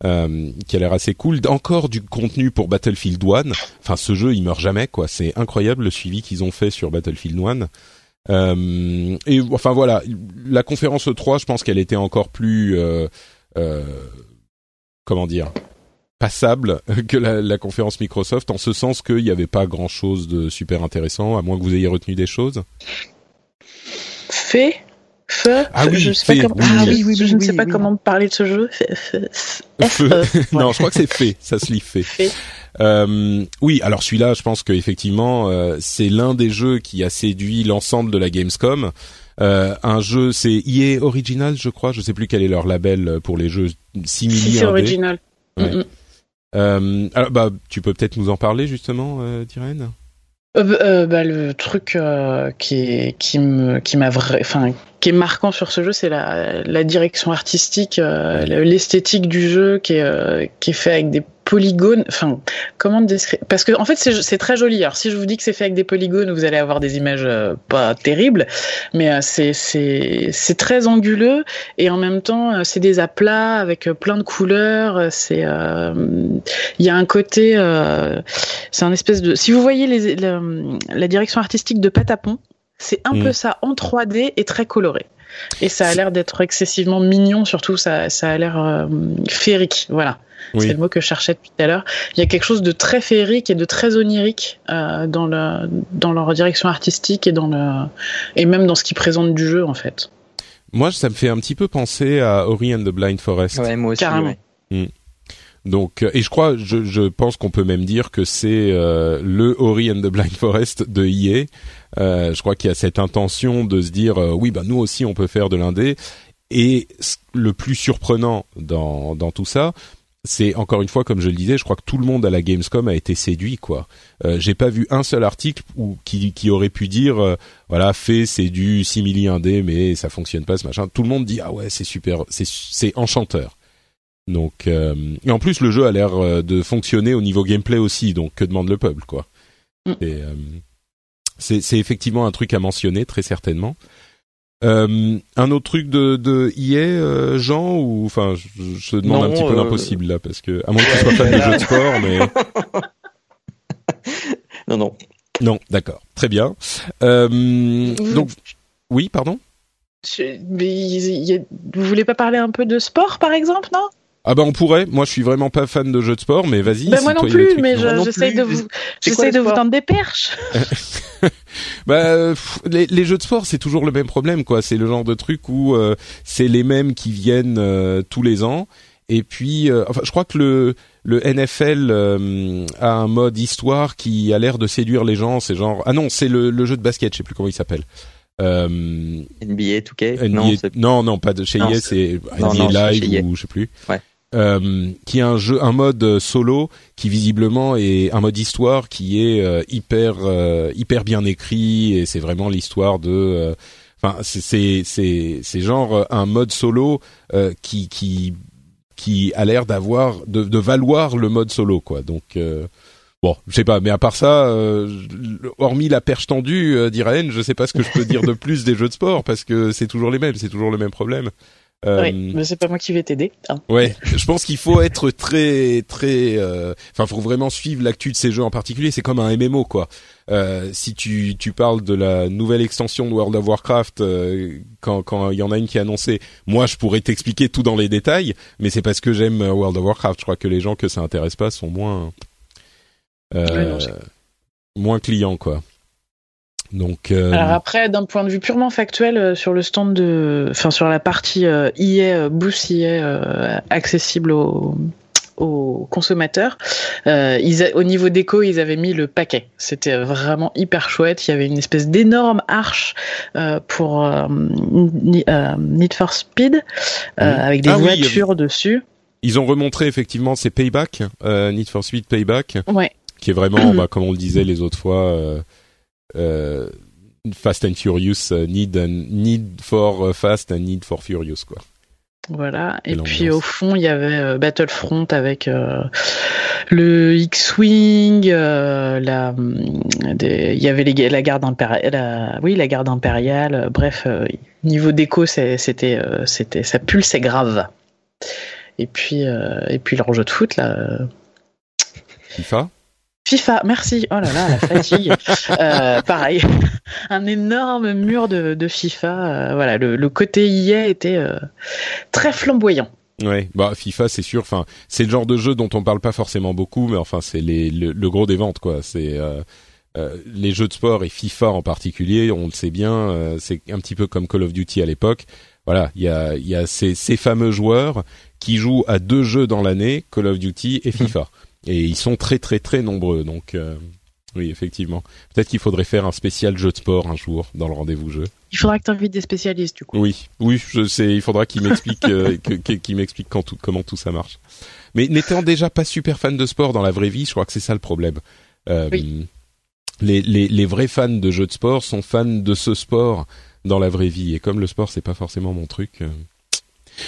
Euh, qui a l'air assez cool. Encore du contenu pour Battlefield 1. Enfin, ce jeu, il meurt jamais, quoi. C'est incroyable le suivi qu'ils ont fait sur Battlefield 1. Euh, et enfin voilà, la conférence 3, je pense qu'elle était encore plus, euh, comment dire, passable que la, la, conférence Microsoft, en ce sens qu'il n'y avait pas grand-chose de super intéressant, à moins que vous ayez retenu des choses. Fait Feu, ah oui, je sais pas comment, ah oui, oui, je ne sais pas comment parler de ce jeu. Feu. non, je crois que c'est fait, ça se lit fait. Euh, oui, alors celui-là, je pense qu'effectivement, euh, c'est l'un des jeux qui a séduit l'ensemble de la Gamescom. Euh, un jeu, c'est EA Original, je crois. Je sais plus quel est leur label pour les jeux simili. Si, c'est Original. Ouais. Mm -hmm. euh, alors, bah, tu peux peut-être nous en parler justement, euh, euh, euh, bah, le truc qui qui me qui m'a enfin qui est marquant sur ce jeu c'est la, la direction artistique euh, l'esthétique du jeu qui est euh, qui est fait avec des polygones enfin comment décrire parce que en fait c'est très joli. Alors si je vous dis que c'est fait avec des polygones vous allez avoir des images euh, pas terribles mais euh, c'est c'est très anguleux et en même temps euh, c'est des aplats avec plein de couleurs c'est il y a un côté c'est un espèce de si vous voyez les, la, la direction artistique de Patapon c'est un mmh. peu ça en 3D et très coloré. Et ça a l'air d'être excessivement mignon, surtout ça, ça a l'air euh, féerique. Voilà. Oui. C'est le mot que je cherchais depuis tout à l'heure. Il y a quelque chose de très féerique et de très onirique euh, dans, le, dans leur direction artistique et, dans le, et même dans ce qu'ils présentent du jeu, en fait. Moi, ça me fait un petit peu penser à Ori and the Blind Forest. Ouais, moi aussi. Carrément. Ouais. Mmh. Donc, et je crois, je, je pense qu'on peut même dire que c'est euh, le Ori and the Blind Forest de EA. Euh, je crois qu'il y a cette intention de se dire, euh, oui, bah nous aussi on peut faire de l'indé. Et le plus surprenant dans, dans tout ça, c'est encore une fois, comme je le disais, je crois que tout le monde à la Gamescom a été séduit, quoi. Euh, J'ai pas vu un seul article où, qui, qui aurait pu dire, euh, voilà, fait c'est du simili indé, mais ça fonctionne pas, ce machin. Tout le monde dit, ah ouais, c'est super, c'est enchanteur. Donc, euh, et en plus, le jeu a l'air euh, de fonctionner au niveau gameplay aussi. Donc, que demande le peuple, quoi. Mm. Euh, c'est effectivement un truc à mentionner, très certainement. Euh, un autre truc de, de EA, euh, Jean, ou enfin, je, je demande non, un petit peu l'impossible là, parce que à moins que tu sois fan des jeux de sport, mais non, non, non, d'accord, très bien. Euh, donc, oui, pardon? Je, mais y a, vous voulez pas parler un peu de sport, par exemple, non? Ah bah on pourrait. Moi, je suis vraiment pas fan de jeux de sport, mais vas-y. Bah moi non plus, mais j'essaye de vous, j'essaye de vous tendre des perches. bah pff, les, les, jeux de sport, c'est toujours le même problème, quoi. C'est le genre de truc où euh, c'est les mêmes qui viennent euh, tous les ans. Et puis, euh, enfin, je crois que le le NFL euh, a un mode histoire qui a l'air de séduire les gens. C'est genre ah non, c'est le, le jeu de basket, je sais plus comment il s'appelle. Euh, NBA 2K NBA, non, non, non, pas de chez EA, c'est NBA Live ou je sais plus. Ouais. Euh, qui est un jeu, un mode solo qui visiblement est un mode histoire qui est euh, hyper euh, hyper bien écrit et c'est vraiment l'histoire de. Enfin, c'est c'est c'est genre un mode solo qui qui qui a l'air d'avoir de, de valoir le mode solo quoi. Donc Bon, je sais pas, mais à part ça, euh, hormis la perche tendue euh, d'Iraën, je sais pas ce que je peux dire de plus des jeux de sport parce que c'est toujours les mêmes, c'est toujours le même problème. Euh, oui, mais c'est pas moi qui vais t'aider. Hein. Ouais, je pense qu'il faut être très très, enfin, euh, faut vraiment suivre l'actu de ces jeux en particulier. C'est comme un MMO quoi. Euh, si tu tu parles de la nouvelle extension de World of Warcraft quand quand il y en a une qui est annoncée, moi je pourrais t'expliquer tout dans les détails, mais c'est parce que j'aime World of Warcraft. Je crois que les gens que ça intéresse pas sont moins euh, ouais, moins client quoi. Donc euh... alors après d'un point de vue purement factuel euh, sur le stand de enfin sur la partie euh, IA Boost IA accessible aux aux consommateurs. Euh, ils a, au niveau déco, ils avaient mis le paquet. C'était vraiment hyper chouette. Il y avait une espèce d'énorme arche euh, pour euh, Need for Speed mmh. avec des ah, voitures oui, dessus. Ils ont remontré effectivement ces Payback, Need for Speed Payback. Ouais qui est vraiment, bah, comme on le disait les autres fois, euh, euh, Fast and Furious, uh, need, and, need for Fast and Need for Furious, quoi. Voilà. Et, et puis au fond, il y avait euh, Battlefront avec euh, le X-wing, euh, la, il y avait les, la garde impériale, oui, la garde impériale. bref, niveau déco, c'était, c'était, ça pulsait grave. Et puis, et puis leur jeu de foot là. FIFA? FIFA, merci. Oh là là, la fatigue. pareil, un énorme mur de, FIFA. voilà, le, côté IA était très flamboyant. Ouais, bah FIFA c'est sûr. Enfin, c'est le genre de jeu dont on parle pas forcément beaucoup, mais enfin c'est les le, gros des ventes quoi. C'est euh, euh, les jeux de sport et FIFA en particulier, on le sait bien, euh, c'est un petit peu comme Call of Duty à l'époque. Voilà, il y a il y a ces, ces fameux joueurs qui jouent à deux jeux dans l'année, Call of Duty et FIFA, et ils sont très très très nombreux. Donc oui, effectivement. Peut-être qu'il faudrait faire un spécial jeu de sport un jour dans le rendez-vous jeu. Il faudra que tu invites des spécialistes du coup. Oui, oui, je sais. Il faudra qu'ils m'expliquent, euh, qu'ils m'expliquent comment tout ça marche. Mais n'étant déjà pas super fan de sport dans la vraie vie, je crois que c'est ça le problème. Euh, les, les, les vrais fans de jeux de sport sont fans de ce sport dans la vraie vie. Et comme le sport, c'est pas forcément mon truc. Euh.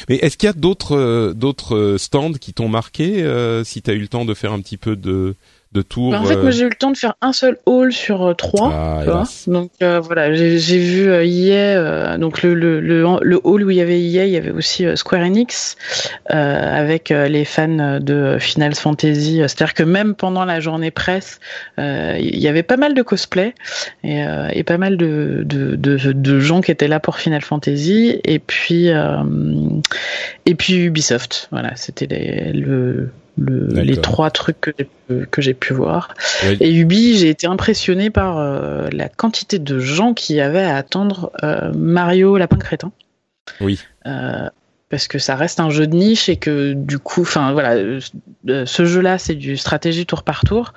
Mais est-ce qu'il y a d'autres d'autres stands qui t'ont marqué si tu as eu le temps de faire un petit peu de de tours. Bah, en fait, moi euh, j'ai eu le temps de faire un seul hall sur euh, trois. Ah, donc euh, voilà, j'ai vu EA, donc le, le, le, le, hall où il y avait EA, il y avait aussi Square Enix avec les fans de Final Fantasy. C'est-à-dire que même pendant la journée presse, il y avait pas mal de cosplay et, et pas mal de, de, de, de, gens qui étaient là pour Final Fantasy. Et puis et puis Ubisoft. Voilà, c'était le les trois trucs que j'ai pu, voir. Et Ubi, j'ai été impressionné par euh, la quantité de gens qui avaient à attendre euh, Mario Lapin Crétin. Oui. Euh, parce que ça reste un jeu de niche et que du coup, enfin voilà, ce jeu-là c'est du stratégie tour par tour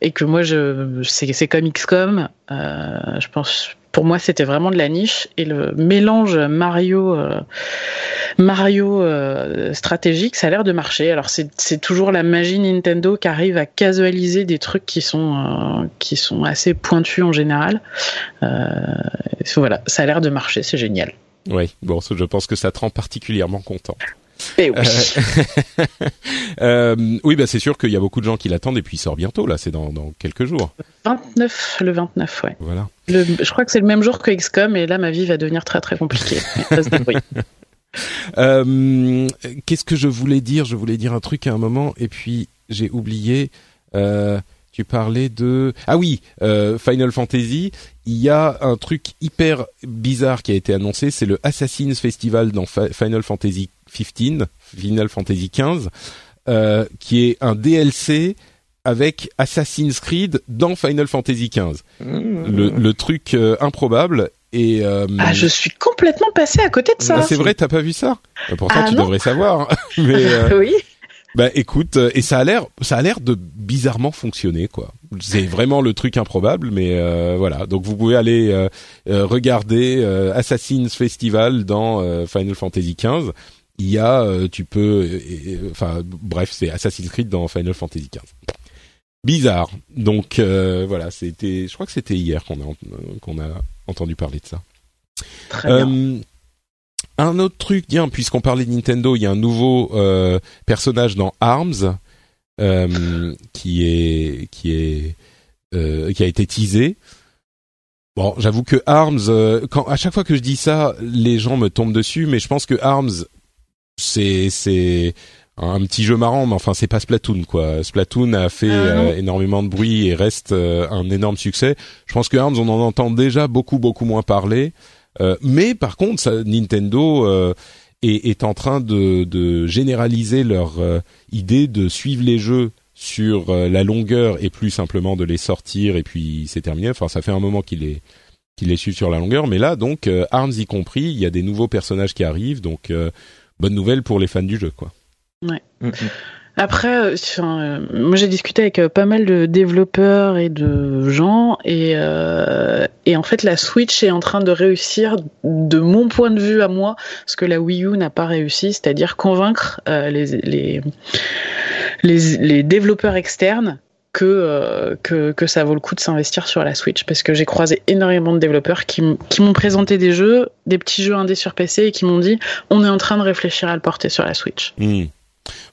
et que moi je c'est comme XCOM, je pense pour moi, c'était vraiment de la niche et le mélange Mario euh, Mario euh, stratégique, ça a l'air de marcher. Alors c'est toujours la magie Nintendo qui arrive à casualiser des trucs qui sont euh, qui sont assez pointus en général. voilà, ça a l'air de marcher, c'est génial. Oui, bon, je pense que ça te rend particulièrement content. Eh oui. Euh, oui, bah c'est sûr qu'il y a beaucoup de gens qui l'attendent et puis il sort bientôt là, c'est dans, dans quelques jours. 29, le 29, ouais. Voilà. je crois que c'est le même jour que XCOM et là ma vie va devenir très très compliquée. euh, Qu'est-ce que je voulais dire? Je voulais dire un truc à un moment et puis j'ai oublié. Euh, tu parlais de ah oui euh, Final Fantasy. Il y a un truc hyper bizarre qui a été annoncé c'est le Assassin's Festival dans Final Fantasy 15 Final Fantasy 15 euh, qui est un DLC avec Assassin's Creed dans Final Fantasy 15 mmh. le, truc euh, improbable et ah je suis complètement passé à côté de ça. Ah, c'est vrai t'as pas vu ça? Pourtant ah, tu devrais savoir mais oui bah écoute, euh, et ça a l'air, ça a l'air de bizarrement fonctionner quoi. C'est vraiment le truc improbable, mais euh, voilà. Donc vous pouvez aller euh, regarder Assassin's Festival dans Final Fantasy XV. Il y a, tu peux, enfin bref, c'est Assassin's Creed dans Final Fantasy XV. Bizarre. Donc voilà, c'était, je crois que c'était hier qu'on a qu'on a entendu parler de ça. Très bien. Un autre truc, tiens, puisqu'on parlait de Nintendo, il y a un nouveau euh, personnage dans Arms euh, qui est qui est euh, qui a été teasé. Bon, j'avoue que Arms, quand à chaque fois que je dis ça, les gens me tombent dessus, mais je pense que Arms, c'est c'est un petit jeu marrant, mais enfin c'est pas Splatoon quoi. Splatoon a fait énormément de bruit et reste un énorme succès. Je pense que Arms, on en entend déjà beaucoup beaucoup moins parler. Euh, mais par contre, ça, Nintendo euh, est, est, en train de, de généraliser leur euh, idée de suivre les jeux sur la longueur et plus simplement de les sortir et puis c'est terminé. Enfin, ça fait un moment qu'il est qu'il les suit sur la longueur, mais là donc Arms y compris, il y a des nouveaux personnages qui arrivent, donc bonne nouvelle pour les fans du jeu, quoi. Ouais. Mm, mm. Après, euh, euh, moi j'ai discuté avec euh, pas mal de développeurs et de gens, et, et en fait la Switch est en train de réussir, de mon point de vue à moi, ce que la Wii U n'a pas réussi, c'est-à-dire convaincre les, les, les, les, développeurs externes que, que, que, ça vaut le coup de s'investir sur la Switch. Parce que j'ai croisé énormément de développeurs qui, qui m'ont présenté des jeux, des petits jeux indés sur PC, et qui m'ont dit on est en train de réfléchir à le porter sur la Switch. Mmh.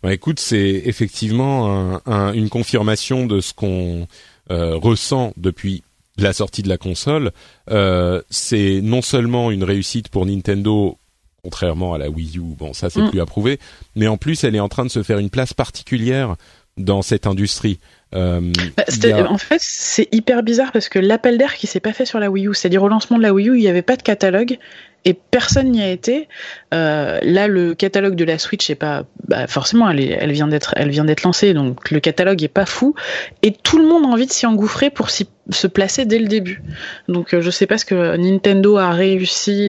Bah, écoute, c'est effectivement une confirmation de ce qu'on euh, ressent depuis la sortie de la console. Euh, c'est non seulement une réussite pour Nintendo contrairement à la Wii U. Bon, ça c'est mm. plus approuvé, mais en plus elle est en train de se faire une place particulière dans cette industrie. Euh, bah, En fait, c'est hyper bizarre parce que l'appel d'air qui s'est pas fait sur la Wii U, c'est-à-dire au lancement de la Wii U, il n'y avait pas de catalogue et personne n'y a été. Euh, là, le catalogue de la Switch est pas bah, forcément, elle, elle vient d'être, elle vient d'être lancée, donc le catalogue est pas fou et tout le monde a envie de s'y engouffrer pour se placer dès le début. Donc, euh, je sais pas ce que Nintendo a réussi.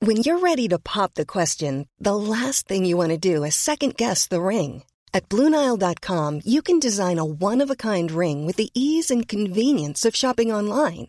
When you're ready to pop the question, the last thing you want to do is second guess the ring. At BlueNile.com, you can design a one-of-a-kind ring with the ease and convenience of shopping online.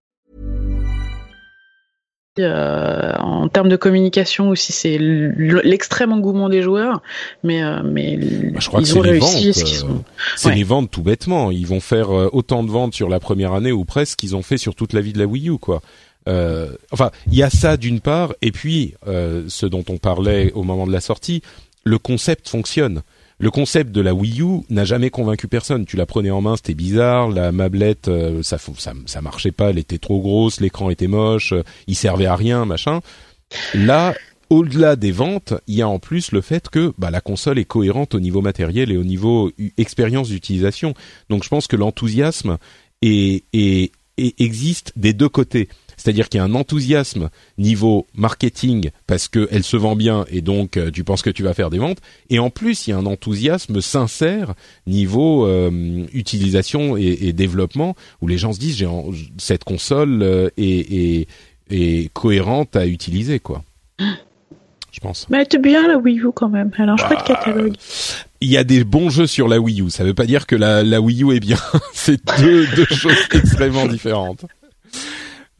Euh, en termes de communication aussi, c'est l'extrême engouement des joueurs, mais euh, mais bah, je crois ils que ont réussi. Euh, c'est les ventes tout bêtement. Ils vont faire euh, autant de ventes sur la première année ou presque qu'ils ont fait sur toute la vie de la Wii U, quoi. Euh, enfin, il y a ça d'une part, et puis ce dont on parlait au moment de la sortie, le concept fonctionne le concept de la Wii U n'a jamais convaincu personne. Tu la prenais en main, c'était bizarre. La mablette, euh, ça, ça, ça marchait pas. Elle était trop grosse, l'écran était moche, euh, il servait à rien, machin. Là, au-delà des ventes, il y a en plus le fait que bah, la console est cohérente au niveau matériel et au niveau expérience d'utilisation. Donc je pense que l'enthousiasme est, est, existe des deux côtés. C'est-à-dire qu'il y a un enthousiasme niveau marketing parce qu'elle se vend bien et donc euh, tu penses que tu vas faire des ventes. Et en plus, il y a un enthousiasme sincère niveau euh, utilisation et, développement où les gens se disent cette console euh, est, est, cohérente à utiliser quoi. Je pense. Mais elle était bien la Wii U quand même. Alors je pas de bah, catalogue. Il y a des bons jeux sur la Wii U. Ça veut pas dire que la, la Wii U est bien. C'est deux, deux choses extrêmement différentes.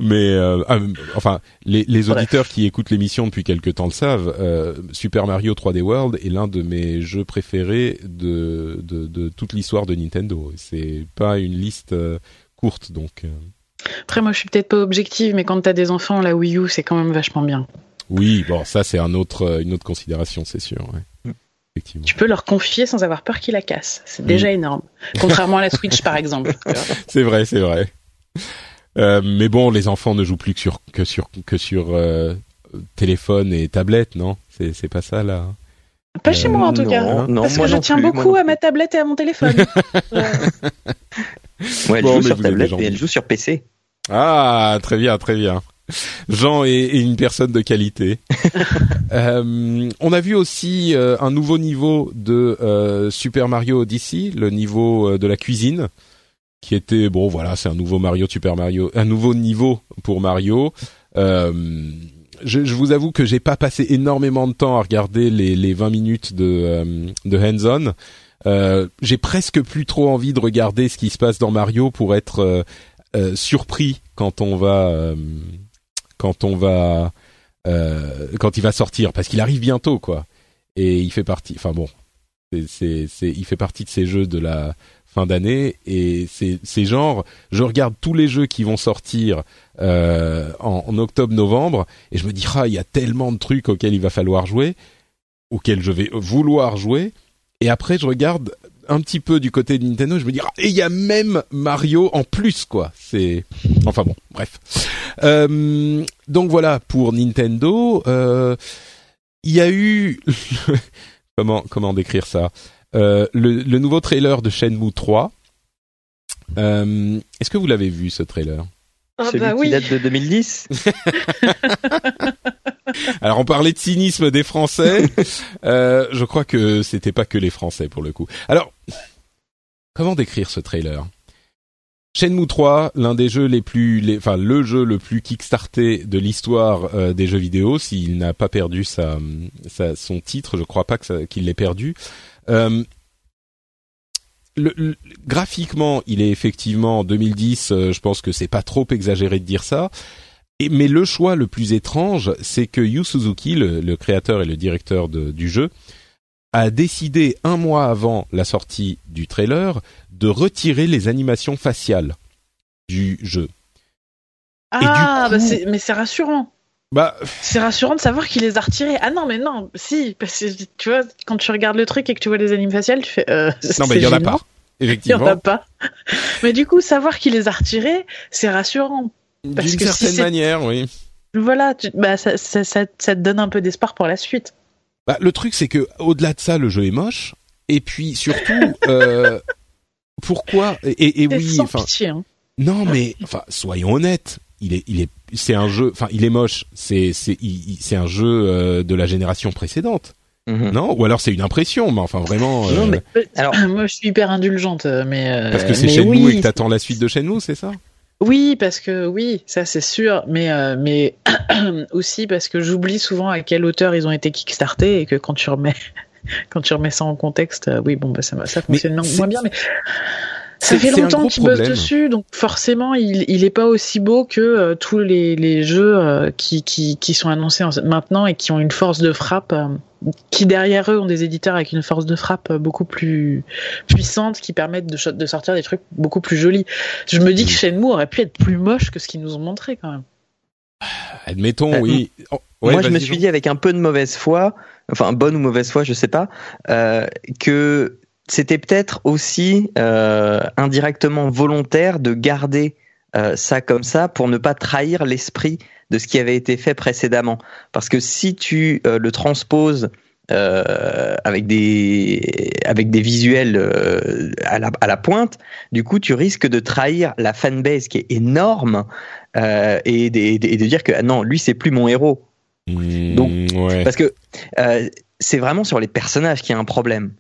Mais euh, ah, enfin, les, les auditeurs qui écoutent l'émission depuis quelque temps le savent. Euh, Super Mario 3D World est l'un de mes jeux préférés de de, de toute l'histoire de Nintendo. C'est pas une liste euh, courte, donc. Après, moi, je suis peut-être pas objective, mais quand t'as des enfants, la Wii U, c'est quand même vachement bien. Oui, bon, ça c'est un autre une autre considération, c'est sûr. Ouais. Effectivement. Tu peux leur confier sans avoir peur qu'ils la cassent. C'est déjà énorme. Contrairement à la Switch, par exemple. c'est vrai, c'est vrai. Euh, mais bon, les enfants ne jouent plus que sur que sur que sur euh, téléphone et tablette, non? C'est c'est pas ça là. Pas chez moi en tout cas. Non, parce que je tiens beaucoup à ma tablette et à mon téléphone. ouais, elle joue sur tablette et elle joue sur PC. Ah, très bien, très bien. Jean est, une personne de qualité. euh, on a vu aussi euh, un nouveau niveau de Super Mario Odyssey, le niveau de la cuisine qui était bon voilà c'est un nouveau Mario Super Mario un nouveau niveau pour Mario euh, je, je, vous avoue que j'ai pas passé énormément de temps à regarder les, les 20 minutes de, euh, de hands-on. Euh, j'ai presque plus trop envie de regarder ce qui se passe dans Mario pour être euh, euh surpris quand on va quand on va quand il va sortir parce qu'il arrive bientôt quoi et il fait partie enfin bon c'est c'est il fait partie de ces jeux de la fin d'année. Et c'est genre je regarde tous les jeux qui vont sortir euh, en, octobre novembre et je me dis ah il y a tellement de trucs auxquels il va falloir jouer auxquels je vais vouloir jouer. Et après je regarde un petit peu du côté de Nintendo je me dis ah, et il y a même Mario en plus quoi. C'est enfin bon bref. Euh, donc voilà pour Nintendo. Euh, il y a eu comment comment décrire ça? Le, le, nouveau trailer de Shenmue 3. Euh, Est-ce que vous l'avez vu ce trailer? Ah Celui bah qui date de 2010. Alors on parlait de cynisme des Français. euh, je crois que c'était pas que les Français pour le coup. Alors comment décrire ce trailer? Shenmue 3, l'un des jeux les plus, les, enfin le jeu le plus kickstarté de l'histoire euh, des jeux vidéo, s'il n'a pas perdu sa, sa, son titre, je crois pas que qu'il l'ait perdu. Euh, le, graphiquement, il est effectivement en 2010. Euh, je pense que c'est pas trop exagéré de dire ça. Et, mais le choix le plus étrange, c'est que Yu Suzuki, le, le, créateur et le directeur de, du jeu, a décidé un mois avant la sortie du trailer de retirer les animations faciales du jeu. Ah, bah mais c'est rassurant. Bah, c'est rassurant de savoir qu'il les a retirés. Ah non, mais non, si, parce que tu vois, quand tu regardes le truc et que tu vois les animes faciales, tu fais. Euh, non, mais il y en a pas. Effectivement. Il y en a pas. mais du coup, savoir qu'il les a retirés, c'est rassurant. D'une certaine manière, oui. Voilà, bah, ça, ça, ça, ça, te donne un peu d'espoir pour la suite. Bah, le truc, c'est que au-delà de ça, le jeu est moche. Et puis surtout, euh, pourquoi Et, et oui, enfin. Hein. Non, mais enfin, soyons honnêtes. Il est, il est, c'est un jeu. Enfin, il est moche. C'est, c'est, c'est un jeu euh, de la génération précédente. Mhm. Non? Ou alors c'est une impression, mais enfin vraiment. Non, mais, euh, alors moi je suis hyper indulgente, mais parce que c'est Shenmue et que t'attends la suite de Shenmue, c'est ça? Oui, parce que oui, ça c'est sûr, mais euh, mais aussi parce que j'oublie souvent à quelle hauteur ils ont été kickstartés et que quand tu remets quand tu remets ça en contexte, euh, oui bon bah ça ça fonctionne moins bien, mais ça fait longtemps qu'il bosse dessus, donc forcément, il, il est pas aussi beau que euh, tous les, les jeux euh, qui, qui, qui, sont annoncés maintenant et qui ont une force de frappe, euh, qui derrière eux ont des éditeurs avec une force de frappe beaucoup plus puissante, qui permettent de, de sortir des trucs beaucoup plus jolis. Je me dis que Shenmue aurait pu être plus moche que ce qu'ils nous ont montré quand même. Admettons, oui. Oh, moi, je me suis dit avec un peu de mauvaise foi, enfin bonne ou mauvaise foi, je sais pas, que c'était peut-être aussi euh, indirectement volontaire de garder euh, ça comme ça pour ne pas trahir l'esprit de ce qui avait été fait précédemment. Parce que si tu euh, le transposes avec des avec des visuels à la, à, la, pointe, du coup tu risques de trahir la fanbase qui est énorme et, de, de dire que ah non lui c'est plus mon héros. Mmh, Donc ouais. parce que c'est vraiment sur les personnages qu'il y a un problème.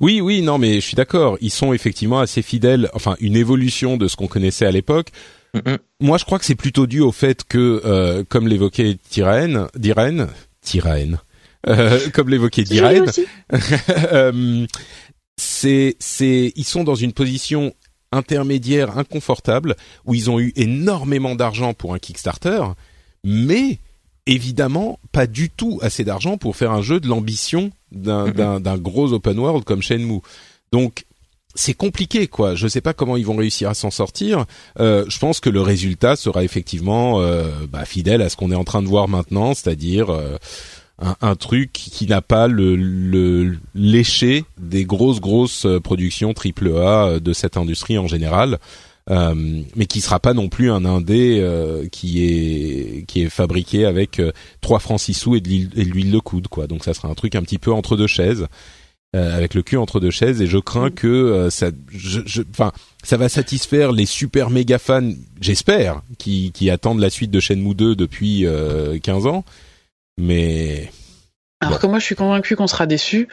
Oui, oui, non, mais je suis d'accord. Ils sont effectivement assez fidèles. Enfin, une évolution de ce qu'on connaissait à l'époque. Moi, je crois que c'est plutôt dû au fait que, euh, comme l'évoquait Tyrène, Dirène, Tyrène, euh, comme l'évoquait Dirène, euh, c'est, c'est, ils sont dans une position intermédiaire inconfortable où ils ont eu énormément d'argent pour un Kickstarter, mais évidemment pas du tout assez d'argent pour faire un jeu de l'ambition d'un mm-hmm. gros open world comme Shenmue. Donc c'est compliqué quoi. Je sais pas comment ils vont réussir à s'en sortir. Euh, je pense que le résultat sera effectivement euh, bah, fidèle à ce qu'on est en train de voir maintenant, c'est-à-dire euh, un, un, truc qui n'a pas le, le léché des grosses grosses productions AAA de cette industrie en général. Euh, mais qui sera pas non plus un indé euh, qui est qui est fabriqué avec euh, trois francs six sous et de l'huile de coude quoi. Donc ça sera un truc un petit peu entre deux chaises. avec le cul entre deux chaises et je crains mm. que ça je enfin ça va satisfaire les super méga fans j'espère qui qui attendent la suite de Shenmue 2 depuis 15 ans mais alors que moi je suis convaincu qu'on sera déçu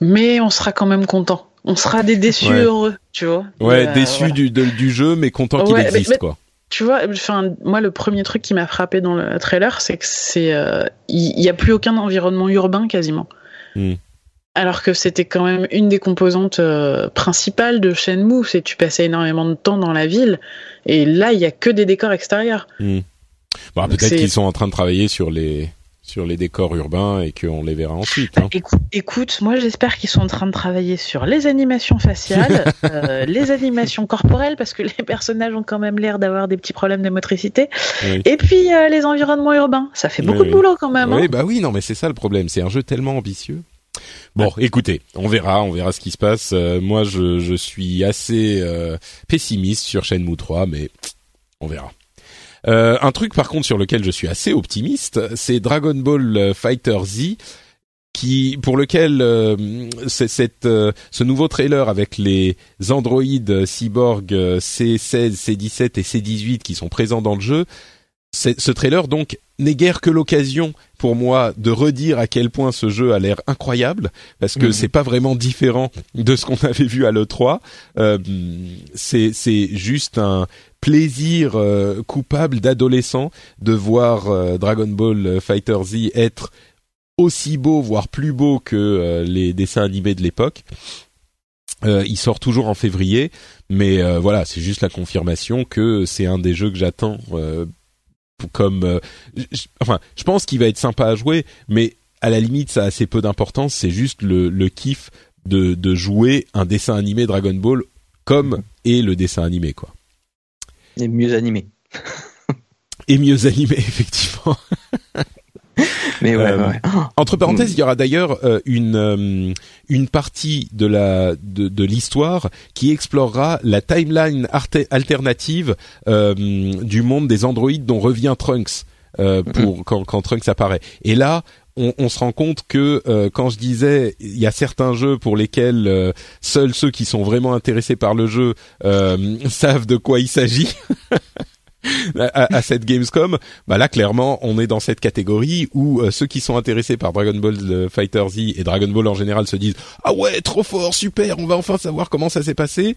mais on sera quand même content on sera des déçus heureux, tu vois. Ouais, euh, déçus du, du jeu, mais contents qu'il existe, quoi. Tu vois, enfin, moi, le premier truc qui m'a frappé dans le trailer, c'est que c'est, euh, il n'y a plus aucun environnement urbain quasiment. Hmm. Alors que c'était quand même une des composantes euh, principales de Shenmue, c'est tu passais énormément de temps dans la ville, et là, il y a que des décors extérieurs. Bon, peut-être qu'ils sont en train de travailler sur les sur les décors urbains et qu'on les verra ensuite. Hein. Écoute, moi j'espère qu'ils sont en train de travailler sur les animations faciales, euh, les animations corporelles parce que les personnages ont quand même l'air d'avoir des petits problèmes de motricité, et puis euh, les environnements urbains. Ça fait beaucoup de boulot quand même. Oui, hein. bah oui, non, mais c'est ça le problème. C'est un jeu tellement ambitieux. Bon, écoutez, on verra, on verra ce qui se passe. Euh, moi, je, je, suis assez pessimiste sur Shenmue 3, mais on verra. Euh, un truc par contre sur lequel je suis assez optimiste, c'est Dragon Ball euh, Fighter Z qui pour lequel euh, cette, euh, ce nouveau trailer avec les androïdes cyborg C16, C17 et C18 qui sont présents dans le jeu ce trailer donc n'est guère que l'occasion pour moi de redire à quel point ce jeu a l'air incroyable parce que mhm. c'est pas vraiment différent de ce qu'on avait vu à l'E3. Euh, c'est c'est juste un plaisir euh, coupable d'adolescent de voir euh, Dragon Ball Fighter Z être aussi beau voire plus beau que les dessins animés de l'époque. il sort toujours en février, mais voilà, c'est juste la confirmation que c'est un des jeux que j'attends comme euh, enfin je pense qu'il va être sympa à jouer mais à la limite ça a assez peu d'importance c'est juste le, le kiff de, de jouer un dessin animé Dragon Ball comme est le dessin animé quoi et mieux animé. Et mieux animé effectivement. Mais ouais, euh, Entre parenthèses, il y aura d'ailleurs euh, une euh, une partie de la de, de l'histoire qui explorera la timeline alternative du monde des androïdes dont revient Trunks pour quand, quand Trunks apparaît. Et là, on, on, se rend compte que quand je disais il y a certains jeux pour lesquels seuls ceux qui sont vraiment intéressés par le jeu savent de quoi il s'agit. à, cette Gamescom, bah là clairement on est dans cette catégorie où euh, ceux qui sont intéressés par Dragon Ball euh, Fighter Z et Dragon Ball en général se disent ah ouais trop fort super on va enfin savoir comment ça s'est passé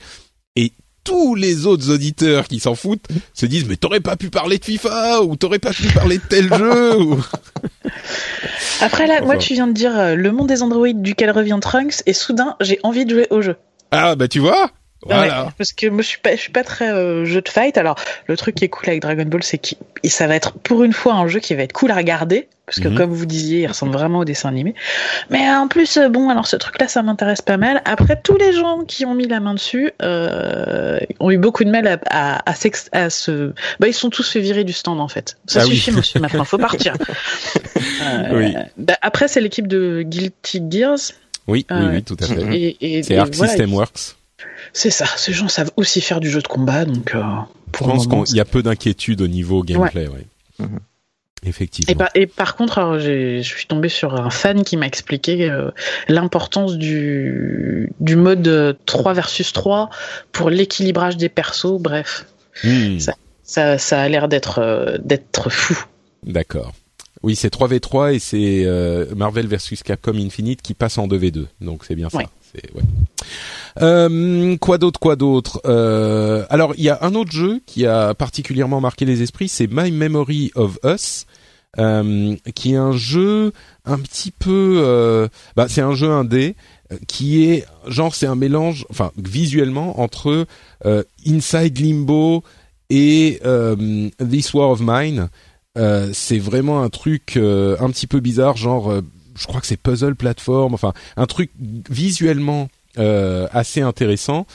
et tous les autres auditeurs qui s'en foutent se disent mais t'aurais pas pu parler de FIFA ou t'aurais pas pu parler de tel jeu Après là, moi tu viens de dire euh, le monde des androïdes duquel revient Trunks et soudain j'ai envie de jouer au jeu. Ah bah tu vois voilà. parce que moi je suis pas, je suis pas très euh, jeu de fight. Alors le truc qui est cool avec Dragon Ball, c'est que ça va être pour une fois un jeu qui va être cool à regarder, parce que mhm. comme vous disiez, il ressemble vraiment au dessin animé. Mais en plus, euh, bon, alors ce truc-là, ça m'intéresse pas mal. Après, tous les gens qui ont mis la main dessus euh, ont eu beaucoup de mal à, à, à, se, bah ils sont tous fait virer du stand en fait. Ça ah suffit, monsieur. Maintenant, faut partir. oui. Bah, après, c'est l'équipe de Guilty Gears. Oui, oui, oui, tout à fait. c'est Arc System Works. C'est ça, ces gens savent aussi faire du jeu de combat, donc. Euh, pour Je pense qu'il y a peu d'inquiétude au niveau gameplay, ouais. Mhm. Effectivement. Et par, contre, je suis tombé sur un fan qui m'a expliqué euh, l'importance du, du mode 3 versus 3 pour l'équilibrage des persos. Bref, hmm. ça, ça, a l'air d'être euh, d'être fou. D'accord. Oui, c'est 3v3 et c'est Marvel versus Capcom Infinite qui passe en 2v2. Donc c'est bien ça. Ouais. Euh, quoi d'autre, quoi d'autre euh, Alors, il y a un autre jeu qui a particulièrement marqué les esprits, c'est My Memory of Us. Euh, qui est un jeu un petit peu, bah, c'est un jeu indé qui est genre c'est un mélange, enfin visuellement entre Inside Limbo et This War of Mine. c'est vraiment un truc un petit peu bizarre, genre je crois que c'est puzzle platform, enfin un truc visuellement euh, assez intéressant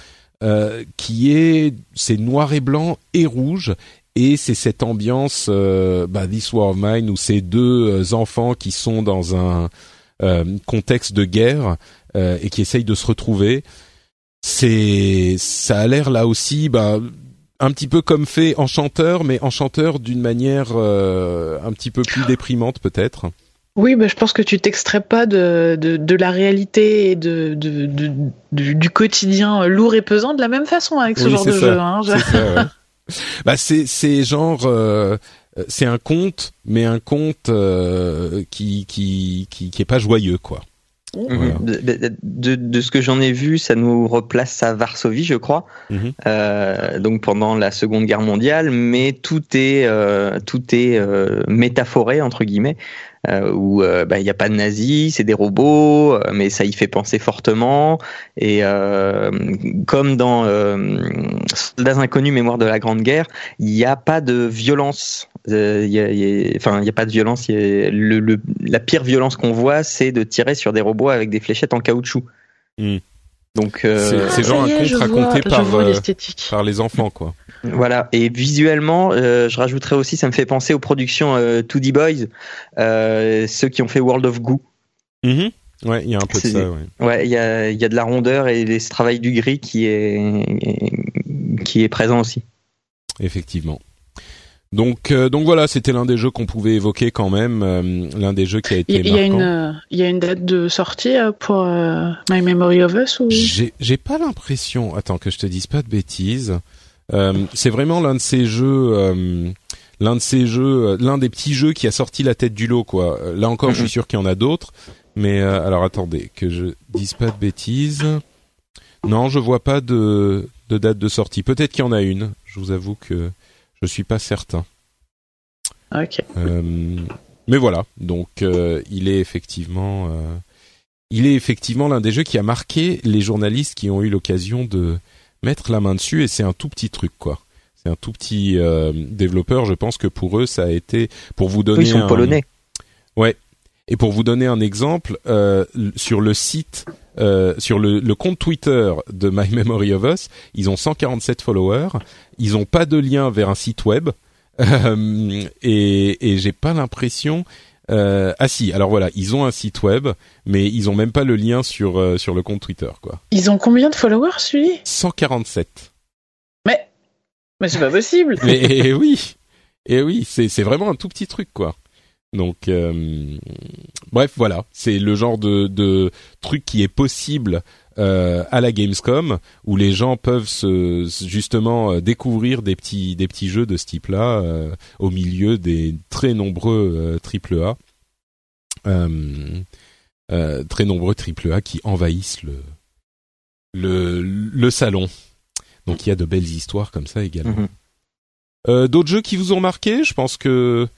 euh, qui est c'est noir et blanc et rouge et c'est cette ambiance euh, bah, This War of Mine où ces deux enfants qui sont dans un contexte de guerre et qui essayent de se retrouver c'est ça a l'air là aussi bah, un petit peu comme fait Enchanteur mais Enchanteur d'une manière un petit peu plus déprimante peut-être oui, bah, je pense que tu t'extrais pas de, de, la réalité et de, de, du, quotidien lourd et pesant de la même façon avec ce genre de jeu. Hein, c'est c'est genre euh, c'est un conte, mais un conte euh, qui, qui qui qui est pas joyeux quoi. Mhm. De, de, ce que j'en ai vu, ça nous replace à Varsovie, je crois. Mhm. euh, donc pendant la Seconde Guerre mondiale, mais tout est euh, tout est euh, métaphoré entre guillemets euh, où euh, bah, il n'y a pas de nazis, c'est des robots, euh, mais ça y fait penser fortement. Et euh, comme dans Soldats inconnus, mémoire de la Grande Guerre, il n'y a pas de violence. Il y a, enfin, il n'y a pas de violence. le, la pire violence qu'on voit, c'est de tirer sur des robots avec des fléchettes en caoutchouc. Hmm. Donc c'est genre un conte raconté par par les enfants quoi. Voilà, et visuellement, euh, je rajouterais aussi, ça me fait penser aux productions euh, 2D Boys, euh, ceux qui ont fait World of Goo. Mm-hmm. Ouais, il y a un peu de ça. Ouais, ouais, il y a, y a de la rondeur et ce travail du gris qui est qui est présent aussi. Effectivement. Donc, euh, donc voilà, c'était l'un des jeux qu'on pouvait évoquer quand même, euh, l'un des jeux qui a été Il y, a une, il y a une date de sortie pour My Memory of Us ou? J'ai pas l'impression. Attends que je te dise pas de bêtises. Euh, c'est vraiment l'un de ces jeux, euh, l'un de ces jeux, l'un des petits jeux qui a sorti la tête du lot, quoi. Là encore, je suis mhm. sûr qu'il y en a d'autres. Mais alors attendez, que je dise pas de bêtises. Non, je vois pas de, de date de sortie. Peut-être qu'il y en a une. Je vous avoue que je suis pas certain. Ok. mais voilà, donc il est effectivement il est effectivement l'un des jeux qui a marqué les journalistes qui ont eu l'occasion de mettre la main dessus et c'est un tout petit truc quoi. C'est un tout petit euh, développeur. Je pense que pour eux ça a été pour vous donner. ils sont polonais. Ouais. Et pour vous donner un exemple, euh, sur le site, euh, sur le, le, compte Twitter de My Memory of Us, ils ont 147 followers. Ils n'ont pas de lien vers un site web. et, et j'ai pas l'impression euh, ah si, alors voilà, ils ont un site web, mais ils ont même pas le lien sur euh, sur le compte Twitter, quoi. Ils ont combien de followers, celui 147. Mais mais c'est pas possible. mais eh oui, et eh oui, c'est c'est vraiment un tout petit truc, quoi. Donc euh, bref, voilà, c'est le genre de de truc qui est possible euh, à la Gamescom où les gens peuvent se, justement euh, découvrir des petits des petits jeux de ce type-là euh, au milieu des très nombreux triple A, très nombreux triple A qui envahissent le le le salon. Donc il y a de belles histoires comme ça également. Mhm. D'autres jeux qui vous ont marqué? Je pense que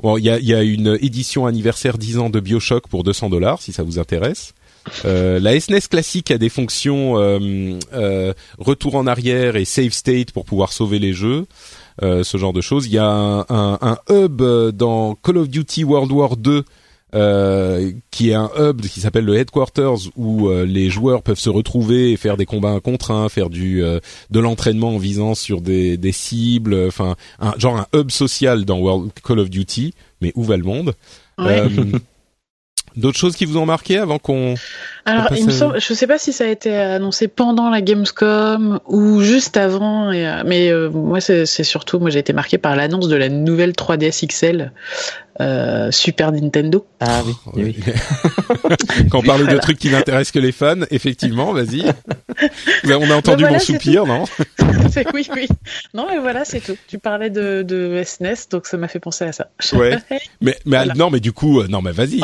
Bon, il y a, y a, une édition anniversaire 10 ans de Bioshock pour 200 dollars si ça vous intéresse. Euh, la SNES e classique a des fonctions euh, euh, retour en arrière et save state pour pouvoir sauver les jeux, euh, ce genre de choses. Il y a un, un, un, hub dans Call of Duty World War 2 euh, qui est un hub qui s'appelle le headquarters où euh, les joueurs peuvent se retrouver et faire des combats un contre un, faire du de l'entraînement en visant sur des, des cibles, enfin un genre un hub social dans World Call of Duty, mais où va le monde? D'autres choses qui vous ont marqué avant qu'on alors, il me semble, je sais pas si ça a été annoncé pendant la Gamescom ou juste avant, euh, mais euh, moi c'est surtout, moi j'ai été marqué par l'annonce de la nouvelle 3DS XL euh, Super Nintendo. Ah oui. Oh, oui. Quand on parle de trucs qui n'intéressent que les fans, effectivement, vas-y. on a entendu mon soupir, non Oui, oui. Non, mais voilà, c'est tout. Tu parlais de, de SNES, e donc ça m'a fait penser à ça. Ouais. mais, mais non, mais du coup, non, mais vas-y.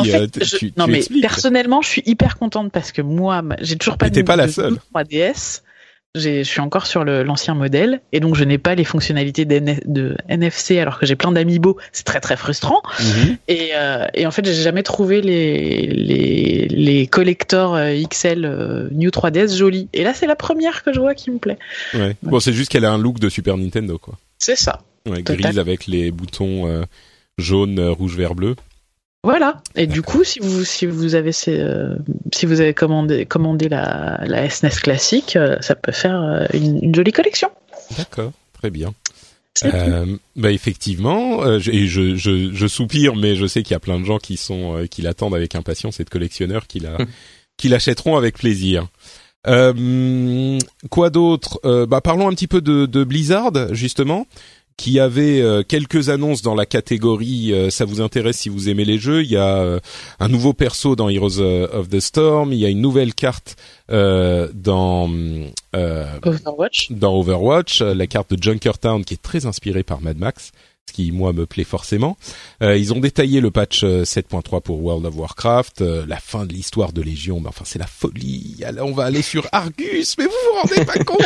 non, mais personnellement, je suis hyper contente parce que moi, j'ai toujours pas de, pas la seule. 3DS. Je suis encore sur l'ancien modèle et donc je n'ai pas les fonctionnalités de NFC alors que j'ai plein d'amiibo. C'est très très frustrant. Mhm. Et, euh, et, en fait, j'ai jamais trouvé les, les, les collectors euh, XL euh, New 3DS jolis. Et là, c'est la première que je vois qui me plaît. Ouais. Bon, c'est juste qu'elle a un look de Super Nintendo, quoi. C'est ça. Ouais, grise avec les boutons euh, jaune, rouge, vert, bleu. Voilà. Et du coup, si vous si vous avez euh, si vous avez commandé commandé la, la SNES e classique, euh, ça peut faire euh, une, jolie collection. D'accord, très bien. bah effectivement, je, je, je, je, soupire, mais je sais qu'il y a plein de gens qui sont qui l'attendent avec impatience et de collectionneurs qui la qui l'achèteront avec plaisir. quoi d'autre? Bah parlons un petit peu de, de Blizzard justement qui avait euh, quelques annonces dans la catégorie euh, ça vous intéresse si vous aimez les jeux. Il y a euh, un nouveau perso dans Heroes of the Storm, il y a une nouvelle carte dans Overwatch. Dans Overwatch, la carte de Junkertown qui est très inspirée par Mad Max ce qui moi me plaît forcément. Euh, ils ont détaillé le patch 7.3 euh, pour World of Warcraft, euh, la fin de l'histoire de Légion, mais enfin c'est la folie. on va aller sur Argus, mais vous vous rendez pas compte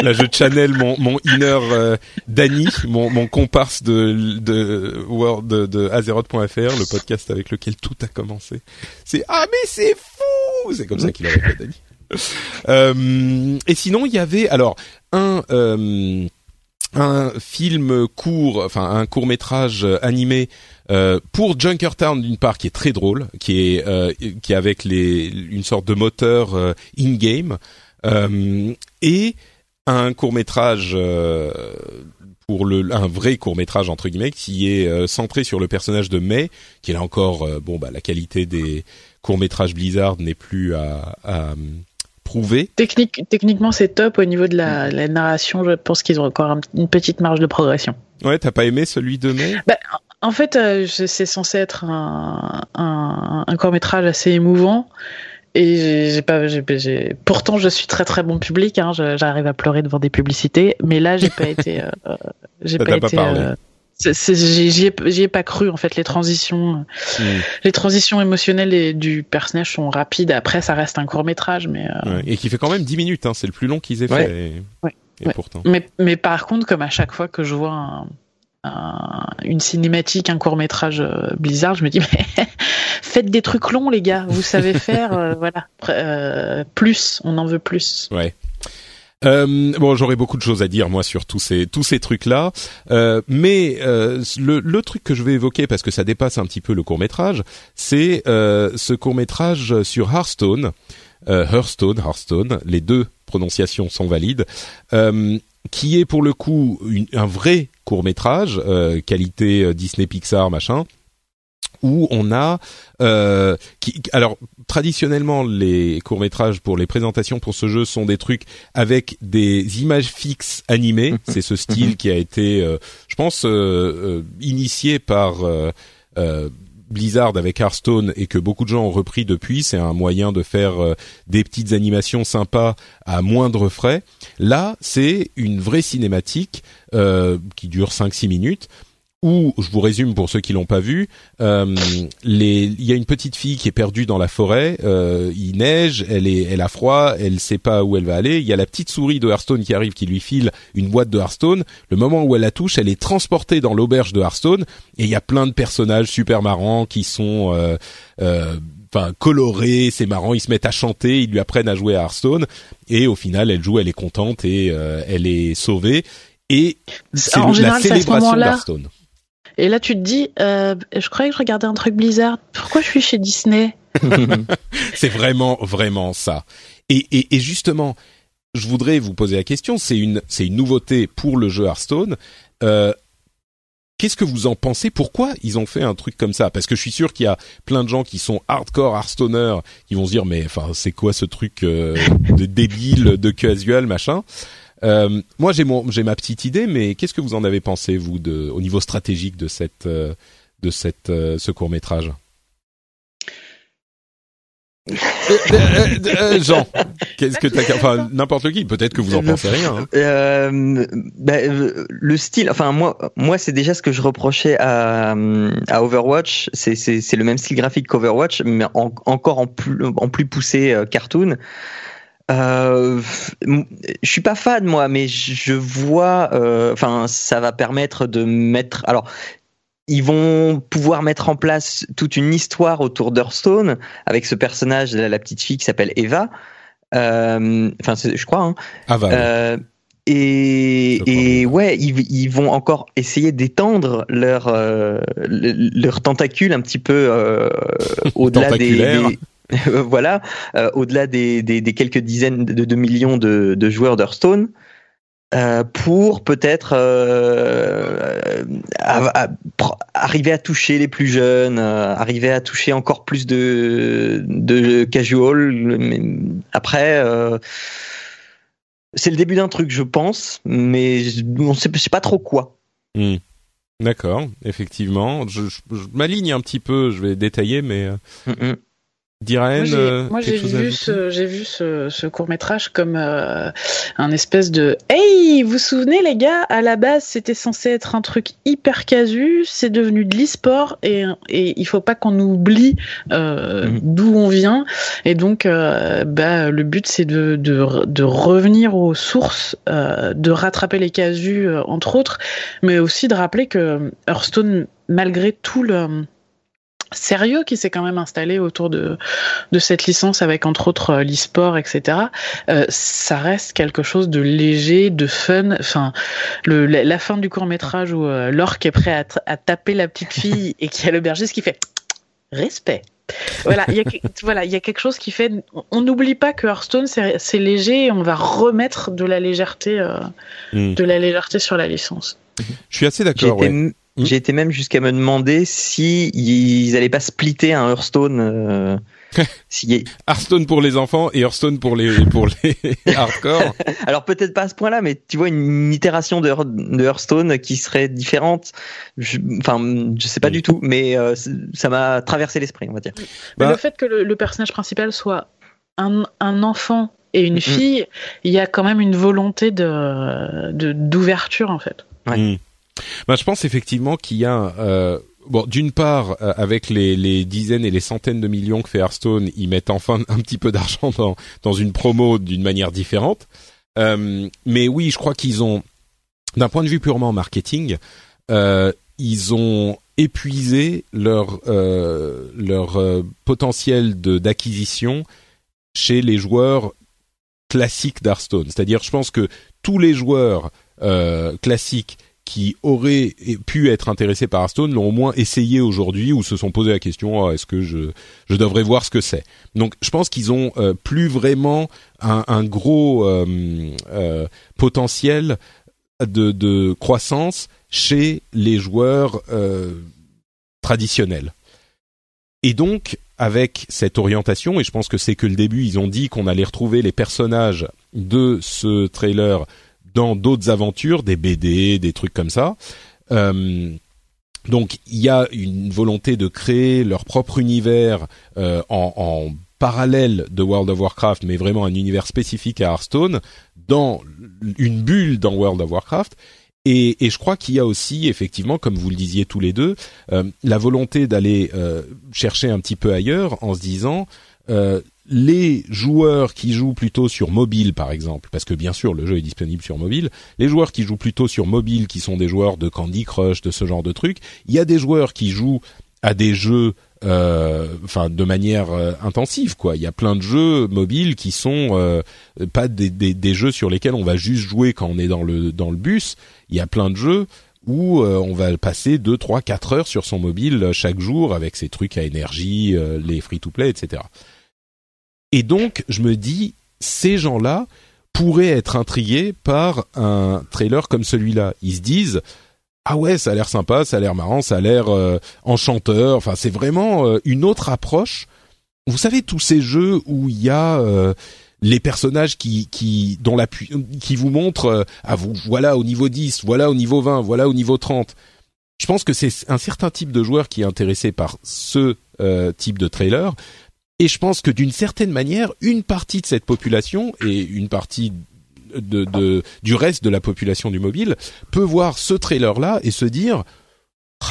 Là je channel mon mon inner euh, Danny, mon comparse de World de, Azeroth.fr, le podcast avec lequel tout a commencé. C'est ah mais c'est fou, c'est comme ça qu'il a appelé Danny. Et sinon il y avait alors un un film court, enfin un court métrage animé euh, pour Junkertown d'une part qui est très drôle, qui est euh, qui est avec les une sorte de moteur euh, in game et un court métrage pour le un vrai court métrage entre guillemets qui est centré sur le personnage de May, qui est là encore bon bah la qualité des courts métrages Blizzard n'est plus à, à Technique, techniquement, c'est top au niveau de la, narration. Je pense qu'ils ont encore une petite marge de progression. Ouais, t'as pas aimé celui de mai? Bah, En fait, euh, c'est censé être un, un, court métrage assez émouvant. Et j'ai pas, pourtant je suis très très bon public. Hein, J'arrive à pleurer devant des publicités, mais là j'ai pas été, euh, j'ai pas, été. Euh, J'y ai, pas cru en fait. Les transitions, hmm. les transitions émotionnelles du personnage sont rapides. Après, ça reste un court métrage, mais et qui fait quand même 10 minutes. Hein. C'est le plus long qu'ils aient fait. Et, pourtant. Mais, mais par contre, comme à chaque fois que je vois un, une cinématique, un court métrage euh, Blizzard, je me dis mais faites des trucs longs les gars, vous savez faire, euh, voilà, euh, plus, on en veut plus. Ouais. Euh, bon, j'aurais beaucoup de choses à dire moi sur tous ces tous ces trucs là, mais le, le truc que je vais évoquer parce que ça dépasse un petit peu le court métrage, c'est ce court métrage sur Hearthstone, Hearthstone, Hearthstone, les deux prononciations sont valides, qui est pour le coup un vrai court métrage, euh, qualité euh, Disney Pixar machin, où on a euh, qui, alors traditionnellement les courts métrages pour les présentations pour ce jeu sont des trucs avec des images fixes animées. C'est ce style qui a été, je pense, initié par Blizzard avec Hearthstone et que beaucoup de gens ont repris depuis, c'est un moyen de faire euh, des petites animations sympas à moindre frais. Là, c'est une vraie cinématique euh, qui dure 5-6 minutes où, je vous résume pour ceux qui l'ont pas vu, euh, il y a une petite fille qui est perdue dans la forêt, euh, il neige, elle est, elle a froid, elle sait pas où elle va aller. Il y a la petite souris de Hearthstone qui arrive, qui lui file une boîte de Hearthstone. Le moment où elle la touche, elle est transportée dans l'auberge de Hearthstone et il y a plein de personnages super marrants qui sont euh, euh enfin colorés, c'est marrant, ils se mettent à chanter, ils lui apprennent à jouer à Hearthstone et au final elle joue, elle est contente et euh, elle est sauvée et c'est la célébration d'Hearthstone. Et là, tu te dis, euh, je croyais que je regardais un truc Blizzard. Pourquoi je suis chez Disney? C'est vraiment, vraiment ça. Et, et, et, justement, je voudrais vous poser la question. C'est une, c'est une nouveauté pour le jeu Hearthstone. Euh, Qu'est-ce que vous en pensez? Pourquoi ils ont fait un truc comme ça? Parce que je suis sûr qu'il y a plein de gens qui sont hardcore Hearthstoners qui vont se dire mais enfin c'est quoi ce truc euh, de débile, de casual machin? Euh, moi, j'ai mon, j'ai ma petite idée, mais qu'est-ce que vous en avez pensé vous de, au niveau stratégique de cette, euh, de cette, euh, ce court métrage Jean, qu'est-ce que t'as, enfin n'importe qui, peut-être que vous en pensez rien. Hein. Euh, ben, le style, enfin moi, moi c'est déjà ce que je reprochais à, à Overwatch, c'est, c'est, c'est le même style graphique qu'Overwatch, mais encore en plus, en plus poussé cartoon. Euh, je suis pas fan moi, mais je vois. Euh, enfin, ça va permettre de mettre. Alors, ils vont pouvoir mettre en place toute une histoire autour d'Hearthstone avec ce personnage, la, la petite fille qui s'appelle Eva. Euh, enfin, je crois. Hein. Ah, euh, et, et ouais, ils, ils, vont encore essayer d'étendre leur euh, leur tentacule un petit peu euh, au-delà des, des, voilà, euh, au-delà des, quelques dizaines de, millions de, joueurs d'Hearthstone, euh, pour peut-être euh, arriver à toucher les plus jeunes, arriver à toucher encore plus de, de casual. Après, c'est le début d'un truc, je pense, mais on ne sait pas trop quoi. Hmm. D'accord, effectivement. Je, m'aligne un petit peu, je vais détailler, mais. Moi, j'ai euh, vu, ce, j'ai vu ce, ce, court métrage comme euh, un espèce de Hey, vous vous souvenez les gars, à la base c'était censé être un truc hyper casu, c'est devenu de l'e-sport et, et il faut pas qu'on oublie euh, mhm. d'où on vient et donc euh, bah, le but c'est de, de, de, revenir aux sources, euh, de rattraper les casus entre autres, mais aussi de rappeler que Hearthstone malgré tout le sérieux qui s'est quand même installé autour de, de cette licence avec entre autres euh, l'e-sport, etc. Euh, ça reste quelque chose de léger, de fun. Enfin, le, la, fin du court métrage où euh, l'orque est prêt à, à, taper la petite fille et qui a l'aubergiste qui fait respect. voilà, il y a voilà, il y a quelque chose qui fait. On n'oublie pas que Hearthstone c'est léger et on va remettre de la légèreté, euh, hmm. de la légèreté sur la licence. Je suis assez d'accord. Ouais. Mm. J'ai été même jusqu'à me demander si ils allaient pas splitter un Hearthstone. Euh, si... Hearthstone pour les enfants et Hearthstone pour les pour les hardcore. Alors peut-être pas à ce point-là, mais tu vois une itération de, de Hearthstone qui serait différente. Je, enfin, je sais pas du tout, mais euh, ça m'a traversé l'esprit, on va dire. Bah... Le fait que le, le, personnage principal soit un, un enfant et une mm. fille, il y a quand même une volonté de d'ouverture en fait. Ouais. Mm. Ben, je pense effectivement qu'il y a euh, bon, d'une part, euh, avec les, les, dizaines et les centaines de millions que fait Hearthstone, ils mettent enfin un petit peu d'argent dans, dans une promo d'une manière différente. Euh, mais oui, je crois qu'ils ont, d'un point de vue purement marketing, euh, ils ont épuisé leur euh, leur euh, potentiel de d'acquisition chez les joueurs classiques d'Hearthstone. C'est-à-dire, je pense que tous les joueurs classiques qui auraient pu être intéressés par Hearthstone l'ont au moins essayé aujourd'hui ou se sont posé la question ah, est-ce que je devrais voir ce que c'est? Donc je pense qu'ils ont euh, plus vraiment un, un gros euh, euh, potentiel de, de, croissance chez les joueurs traditionnels. Et donc avec cette orientation et je pense que c'est que le début ils ont dit qu'on allait retrouver les personnages de ce trailer dans d'autres aventures, des BD, des trucs comme ça. Euh, donc il y a une volonté de créer leur propre univers euh, en, en, parallèle de World of Warcraft, mais vraiment un univers spécifique à Hearthstone, dans une bulle dans World of Warcraft. Et, et je crois qu'il y a aussi, effectivement, comme vous le disiez tous les deux, euh, la volonté d'aller euh, chercher un petit peu ailleurs en se disant les joueurs qui jouent plutôt sur mobile, par exemple, parce que bien sûr le jeu est disponible sur mobile, les joueurs qui jouent plutôt sur mobile, qui sont des joueurs de Candy Crush, de ce genre de trucs, il y a des joueurs qui jouent à des jeux, euh, enfin de manière euh, intensive, quoi. Il y a plein de jeux mobiles qui sont euh, pas des, des, des, jeux sur lesquels on va juste jouer quand on est dans le dans le bus. Il y a plein de jeux où on va passer 2, 3, 4 heures sur son mobile chaque jour avec ses trucs à énergie, les free-to-play, etc. Et donc, je me dis, ces gens-là pourraient être intrigués par un trailer comme celui-là. Ils se disent, ah ouais, ça a l'air sympa, ça a l'air marrant, ça a l'air euh, enchanteur. Enfin, c'est vraiment euh, une autre approche. Vous savez tous ces jeux où il y a euh, les personnages qui qui dont la qui vous montrent ah vous voilà au niveau 10, voilà au niveau 20, voilà au niveau 30. Je pense que c'est un certain type de joueur qui est intéressé par ce type de trailer et je pense que d'une certaine manière, une partie de cette population et une partie de, de, du reste de la population du mobile peut voir ce trailer-là et se dire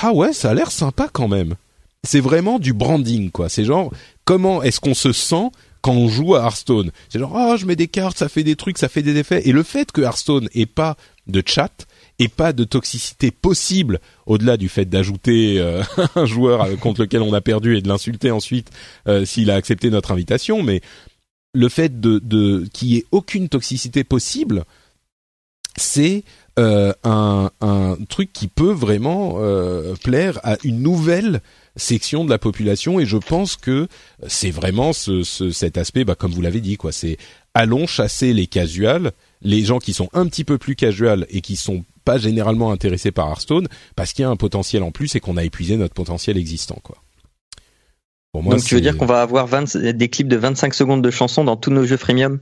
ah ouais, ça a l'air sympa quand même. C'est vraiment du branding quoi. C'est genre comment est-ce qu'on se sent quand on joue à Hearthstone C'est genre ah je mets des cartes, ça fait des trucs, ça fait des effets. Et le fait que Hearthstone ait pas de chat, et pas de toxicité possible au-delà du fait d'ajouter euh, un joueur contre lequel on a perdu et de l'insulter ensuite euh, s'il a accepté notre invitation, mais le fait de, de qu'il y ait aucune toxicité possible, c'est euh, un, un, truc qui peut vraiment plaire à une nouvelle section de la population et je pense que c'est vraiment ce, ce, cet aspect, bah, comme vous l'avez dit, quoi. C'est allons chasser les casuals, les gens qui sont un petit peu plus casuals et qui sont pas généralement intéressés par Hearthstone parce qu'il y a un potentiel en plus et qu'on a épuisé notre potentiel existant, quoi. Pour moi, Donc tu veux dire qu'on va avoir 20, des clips de 25 secondes de chansons dans tous nos jeux freemium?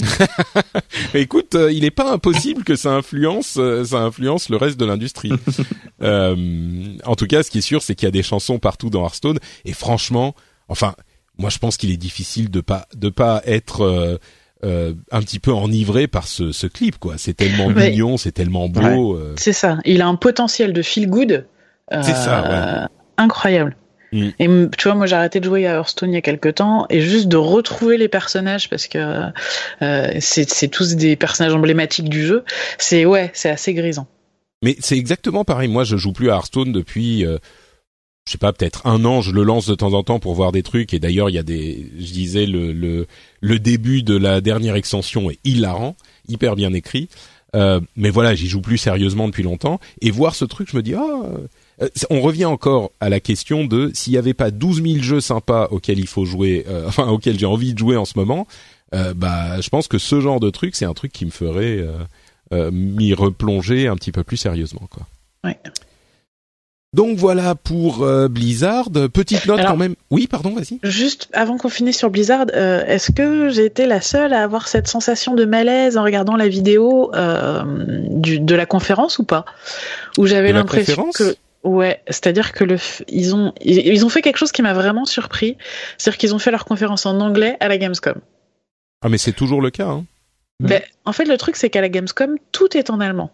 Écoute, euh, il n'est pas impossible que ça influence, euh, ça influence le reste de l'industrie. euh, en tout cas, ce qui est sûr, c'est qu'il y a des chansons partout dans Hearthstone. Et franchement, enfin, moi, je pense qu'il est difficile de pas de pas être euh, euh, un petit peu enivré par ce, ce clip quoi. C'est tellement mignon, c'est tellement beau. Euh. C'est ça. Il a un potentiel de feel good. c'est ça. Ouais. Incroyable. Mm. Et tu vois, moi j'ai arrêté de jouer à Hearthstone il y a quelques temps et juste de retrouver les personnages parce que euh, c'est tous des personnages emblématiques du jeu. C'est ouais, c'est assez grisant. Mais c'est exactement pareil. Moi, je joue plus à Hearthstone depuis je sais pas, peut-être un an, je le lance de temps en temps pour voir des trucs. Et d'ailleurs, il y a des, je disais, le, le, le début de la dernière extension est hilarant, hyper bien écrit. Euh, mais voilà, j'y joue plus sérieusement depuis longtemps. Et voir ce truc, je me dis, ah, euh, on revient encore à la question de s'il n'y avait pas 12 000 jeux sympas auxquels il faut jouer, euh, enfin auxquels j'ai envie de jouer en ce moment, euh, bah, je pense que ce genre de truc, c'est un truc qui me ferait m'y replonger un petit peu plus sérieusement, quoi. Ouais. Donc voilà pour euh, Blizzard. Petite note quand même. Oui, pardon, vas-y. Juste avant qu'on finisse sur Blizzard, euh, est-ce que j'ai été la seule à avoir cette sensation de malaise en regardant la vidéo euh, du, de la conférence ou pas? Où j'avais l'impression que ouais, c'est-à-dire que le ils ont ils, ont fait quelque chose qui m'a vraiment surpris, c'est-à-dire qu'ils ont fait leur conférence en anglais à la Gamescom. Ah mais c'est toujours le cas. Hein. Ben, en fait, le truc c'est qu'à la Gamescom, tout est en allemand.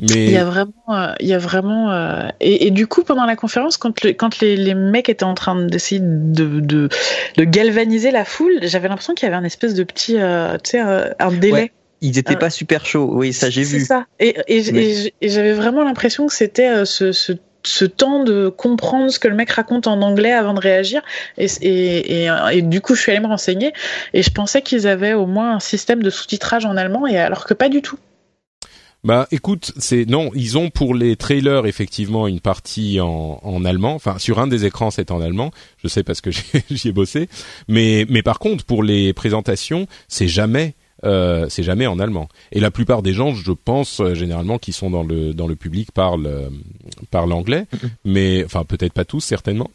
Mais... Il y a vraiment, il y a vraiment, et, du coup pendant la conférence, quand, quand les, les, mecs étaient en train d'essayer de, de, de, galvaniser la foule, j'avais l'impression qu'il y avait un espèce de petit, tu sais, un, délai. Ils n'étaient pas super chauds, oui, ça j'ai vu. C'est ça. Et, et, j'avais vraiment l'impression que c'était ce, ce ce temps de comprendre ce que le mec raconte en anglais avant de réagir. Et, et, et, du coup, je suis allée me renseigner et je pensais qu'ils avaient au moins un système de sous-titrage en allemand, et alors que pas du tout. Bah, écoute, c'est non, ils ont pour les trailers effectivement une partie en, en allemand. Enfin, sur un des écrans, c'est en allemand. Je sais parce que j'y ai bossé. Mais mais par contre, pour les présentations, c'est jamais euh, c'est jamais en allemand. Et la plupart des gens, je pense euh, généralement, qui sont dans le dans le public parlent euh, parlent anglais, mm-hmm. mais enfin peut-être pas tous certainement.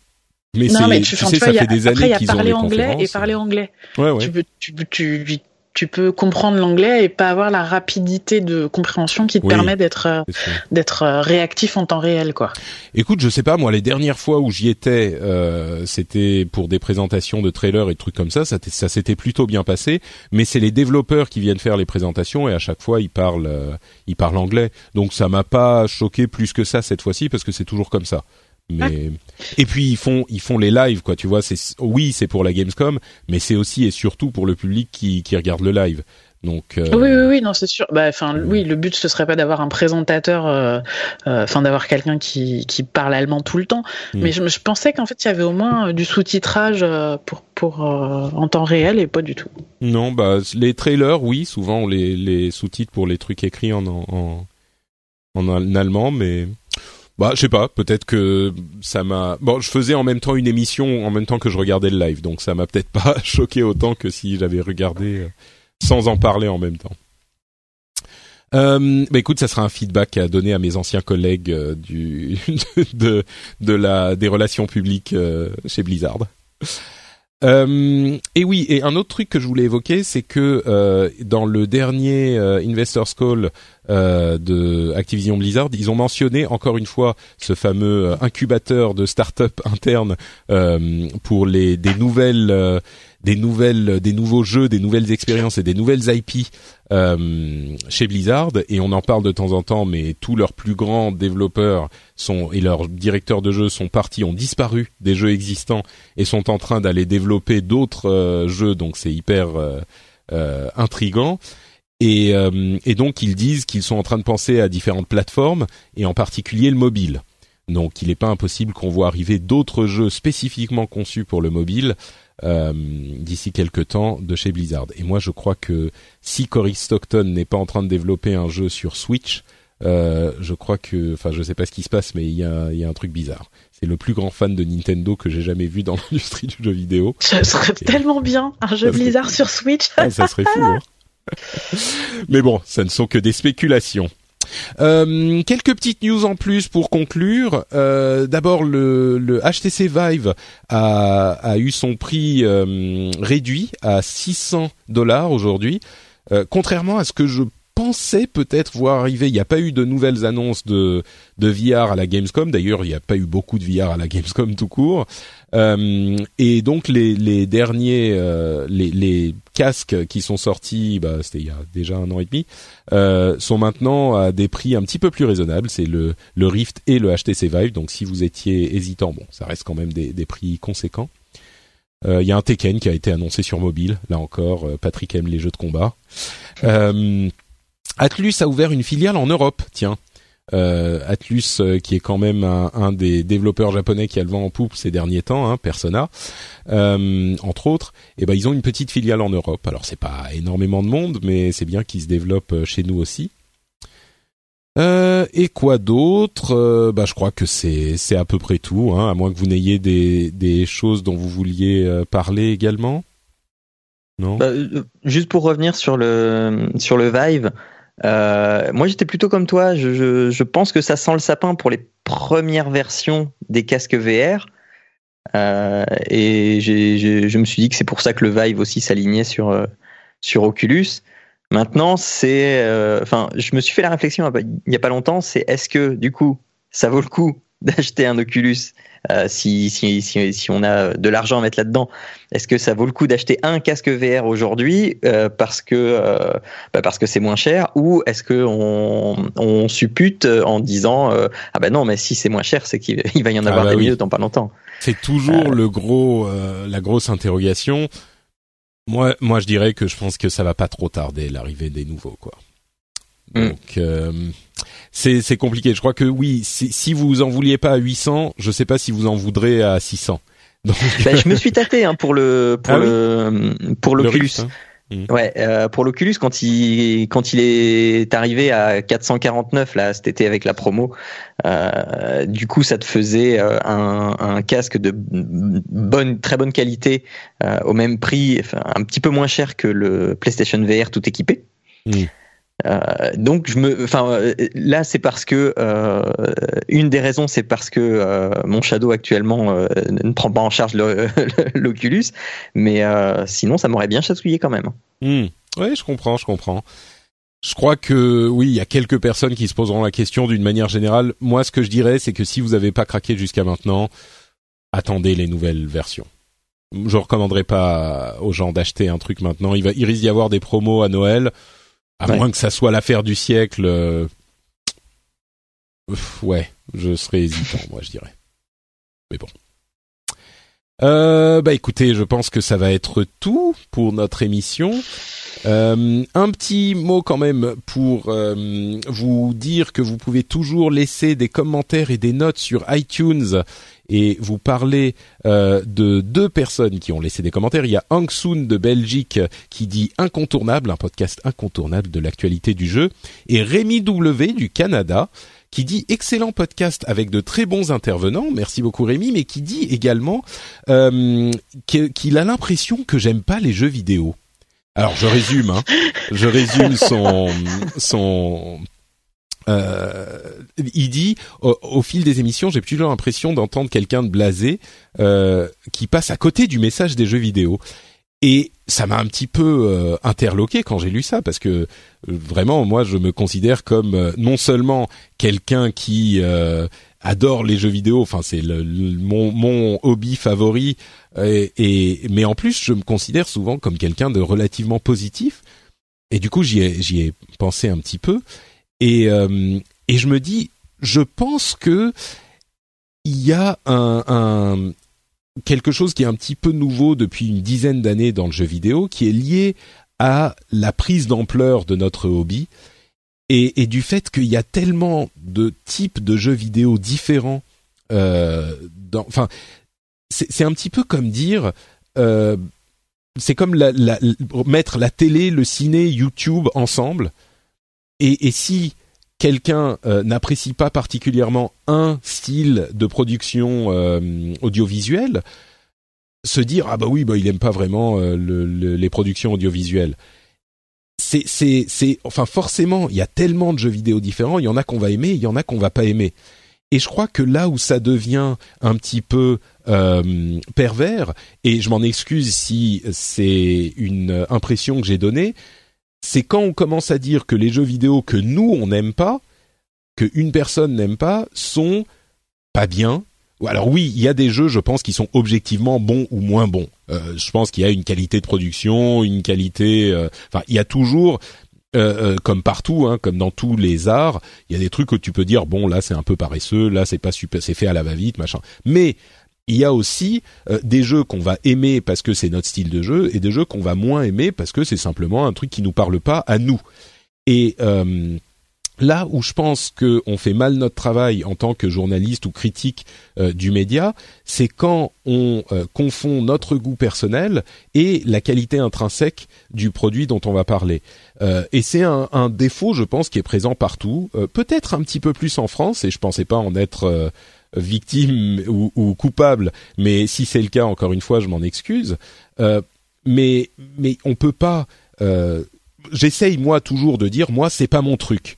Mais, non, mais tu, sais, ça fait des années qu'ils ont les anglais et parler anglais. Ouais, ouais. Tu, tu, tu, tu peux comprendre l'anglais et pas avoir la rapidité de compréhension qui te permet d'être euh, d'être euh, réactif en temps réel quoi. Écoute, je sais pas moi les dernières fois où j'y étais euh, c'était pour des présentations de trailers et de trucs comme ça, ça, ça s'était plutôt bien passé, mais c'est les développeurs qui viennent faire les présentations et à chaque fois ils parlent euh, ils parlent anglais. Donc ça m'a pas choqué plus que ça cette fois-ci parce que c'est toujours comme ça. Mais et puis ils font ils font les lives quoi, tu vois, c'est oui, c'est pour la Gamescom, mais c'est aussi et surtout pour le public qui qui regarde le live. Donc euh... oui, oui, oui, non, c'est sûr. Bah, enfin, oui, le but ce serait pas d'avoir un présentateur, euh, euh, enfin d'avoir quelqu'un qui, qui parle allemand tout le temps. Mm. Mais je, je pensais qu'en fait il y avait au moins euh, du sous-titrage pour pour en temps réel et pas du tout. Non, bah les trailers, oui, souvent les les sous-titres pour les trucs écrits en en, en allemand, mais bah, je sais pas, peut-être que ça m'a. Bon, je faisais en même temps une émission en même temps que je regardais le live, donc ça m'a peut-être pas choqué autant que si j'avais regardé euh, sans en parler en même temps. Euh, bah écoute, ça sera un feedback à donner à mes anciens collègues euh, du de de la des relations publiques euh, chez Blizzard. Euh, et oui, et un autre truc que je voulais évoquer, c'est que euh, dans le dernier euh, Investors Call de Activision Blizzard, ils ont mentionné encore une fois ce fameux incubateur de start-up interne pour les des nouvelles des nouvelles, des nouveaux jeux, des nouvelles expériences et des nouvelles IP euh, chez Blizzard. Et on en parle de temps en temps, mais tous leurs plus grands développeurs sont et leurs directeurs de jeux sont partis, ont disparu des jeux existants et sont en train d'aller développer d'autres euh, jeux. Donc c'est hyper euh, intrigant. Et, et donc ils disent qu'ils sont en train de penser à différentes plateformes et en particulier le mobile. Donc il n'est pas impossible qu'on voit arriver d'autres jeux spécifiquement conçus pour le mobile euh, d'ici quelques temps de chez Blizzard. Et moi, je crois que si Cory Stockton n'est pas en train de développer un jeu sur Switch, euh, je crois que, enfin, je sais pas ce qui se passe, mais il y a, y a un truc bizarre. C'est le plus grand fan de Nintendo que j'ai jamais vu dans l'industrie du jeu vidéo. Ça serait tellement bien, un jeu Blizzard sur Switch. Ah, ça serait fou. Hein. mais bon, ça ne sont que des spéculations. Euh, quelques petites news en plus pour conclure. Euh, D'abord, le, le, HTC Vive a, a eu son prix euh, réduit à 600 dollars aujourd'hui. Euh, contrairement à ce que je pensais peut-être voir arriver. Il n'y a pas eu de nouvelles annonces de, de VR à la Gamescom. D'ailleurs, il n'y a pas eu beaucoup de VR à la Gamescom tout court. Euh, et donc les, les derniers, euh, les, les, casques qui sont sortis, bah, c'était il y a déjà un an et demi, euh, sont maintenant à des prix un petit peu plus raisonnables. C'est le, le Rift et le HTC Vive. Donc si vous étiez hésitant, bon, ça reste quand même des, des prix conséquents. Il y a un Tekken qui a été annoncé sur mobile. Là encore, Patrick aime les jeux de combat. Atlus a ouvert une filiale en Europe, tiens. Euh, Atlus, euh, qui est quand même un, des développeurs japonais qui a le vent en poupe ces derniers temps, hein, Persona, euh, entre autres, et eh ben ils ont une petite filiale en Europe. Alors c'est pas énormément de monde, mais c'est bien qu'ils se développent chez nous aussi. et quoi d'autre? Bah je crois que c'est c'est à peu près tout, hein, à moins que vous n'ayez des des choses dont vous vouliez parler également. Non? Bah, juste pour revenir sur le sur le Vive. Euh, moi, j'étais plutôt comme toi. Je, pense que ça sent le sapin pour les premières versions des casques VR. Euh, et je me suis dit que c'est pour ça que le Vive aussi s'alignait sur, euh, sur Oculus. Maintenant, c'est, enfin, je me suis fait la réflexion il n'y a pas longtemps. C'est est-ce que du coup, ça vaut le coup d'acheter un Oculus euh, si, si, si, si, on a de l'argent à mettre là-dedans, est-ce que ça vaut le coup d'acheter un casque VR aujourd'hui euh, parce que euh, bah parce que c'est moins cher ou est-ce que on, on, suppute en disant ah ben non mais si c'est moins cher c'est qu'il va y en avoir ah bah des mieux dans pas longtemps. C'est toujours le gros la grosse interrogation. Moi moi je dirais que je pense que ça va pas trop tarder l'arrivée des nouveaux quoi. Mm. C'est c'est compliqué. Je crois que oui, si, si vous en vouliez pas à 800, je sais pas si vous en voudrez à 600. Donc... Ben, je me suis tâté hein, pour le pour ah le pour l'Oculus. Hein. Mmh. Ouais, euh, pour l'Oculus quand il quand il est arrivé à 449 là cet été avec la promo, euh, du coup ça te faisait euh, un, un, casque de bonne très bonne qualité euh, au même prix, enfin, un petit peu moins cher que le PlayStation VR tout équipé. Mmh. Euh, donc je me, enfin euh, là c'est parce que euh, une des raisons c'est parce que mon Shadow actuellement ne prend pas en charge l'Oculus, mais sinon ça m'aurait bien chatouillé quand même. Mmh. Oui, je comprends, je comprends. Je crois que oui, il y a quelques personnes qui se poseront la question d'une manière générale. Moi, ce que je dirais, c'est que si vous n'avez pas craqué jusqu'à maintenant, attendez les nouvelles versions. Je recommanderais pas aux gens d'acheter un truc maintenant. Il va, il risque d'y avoir des promos à Noël à moins que ça soit l'affaire du siècle. Euh, ouais, je serais hésitant, moi, je dirais. Mais bon. Euh, bah écoutez, je pense que ça va être tout pour notre émission. Euh, un petit mot quand même pour euh, vous dire que vous pouvez toujours laisser des commentaires et des notes sur iTunes et vous parlez euh, de deux personnes qui ont laissé des commentaires. Il y a Hang Soon de Belgique qui dit incontournable, un podcast incontournable de l'actualité du jeu, et Rémi W du Canada qui dit excellent podcast avec de très bons intervenants, merci beaucoup Rémi, mais qui dit également euh, qu'il a l'impression que j'aime pas les jeux vidéo. Alors je résume, hein, je résume son son euh, il dit au, fil des émissions, j'ai toujours l'impression d'entendre quelqu'un de blasé euh, qui passe à côté du message des jeux vidéo. Et ça m'a un petit peu euh, interloqué quand j'ai lu ça parce que euh, vraiment moi je me considère comme euh, non seulement quelqu'un qui adore les jeux vidéo, enfin c'est le, mon, mon hobby favori et, et, mais en plus je me considère souvent comme quelqu'un de relativement positif et du coup j'y ai j'y ai pensé un petit peu et et je me dis je pense que il y a un, un quelque chose qui est un petit peu nouveau depuis une dizaine d'années dans le jeu vidéo, qui est lié à la prise d'ampleur de notre hobby et, et du fait qu'il y a tellement de types de jeux vidéo différents. Euh, dans, enfin, c'est un petit peu comme dire, euh, c'est comme la, la, mettre la télé, le ciné, YouTube ensemble. Et, et si quelqu'un euh, n'apprécie pas particulièrement un style de production euh, audiovisuelle, se dire ah bah oui bah il aime pas vraiment euh, le, les productions audiovisuelles. C'est c'est c'est enfin forcément il y a tellement de jeux vidéo différents, il y en a qu'on va aimer, il y en a qu'on va pas aimer. Et je crois que là où ça devient un petit peu pervers, et je m'en excuse si c'est une impression que j'ai donnée, c'est quand on commence à dire que les jeux vidéo que nous on n'aime pas, que une personne n'aime pas, sont pas bien. Alors oui, il y a des jeux, je pense, qui sont objectivement bons ou moins bons. Euh, je pense qu'il y a une qualité de production, une qualité. Euh, enfin, il y a toujours, euh, comme partout, hein, comme dans tous les arts, il y a des trucs que tu peux dire bon là c'est un peu paresseux, là c'est pas super, c'est fait à la va-vite, machin. Mais il y a aussi euh, des jeux qu'on va aimer parce que c'est notre style de jeu et des jeux qu'on va moins aimer parce que c'est simplement un truc qui nous parle pas à nous. Et euh, là où je pense qu'on fait mal notre travail en tant que journaliste ou critique euh, du média, c'est quand on confond notre goût personnel et la qualité intrinsèque du produit dont on va parler. et c'est un, un, défaut, je pense, qui est présent partout, peut-être un petit peu plus en France, et je pensais pas en être victime ou, ou coupable, mais si c'est le cas, encore une fois, je m'en excuse. Euh, mais mais on peut pas. Euh, J'essaye moi toujours de dire moi c'est pas mon truc.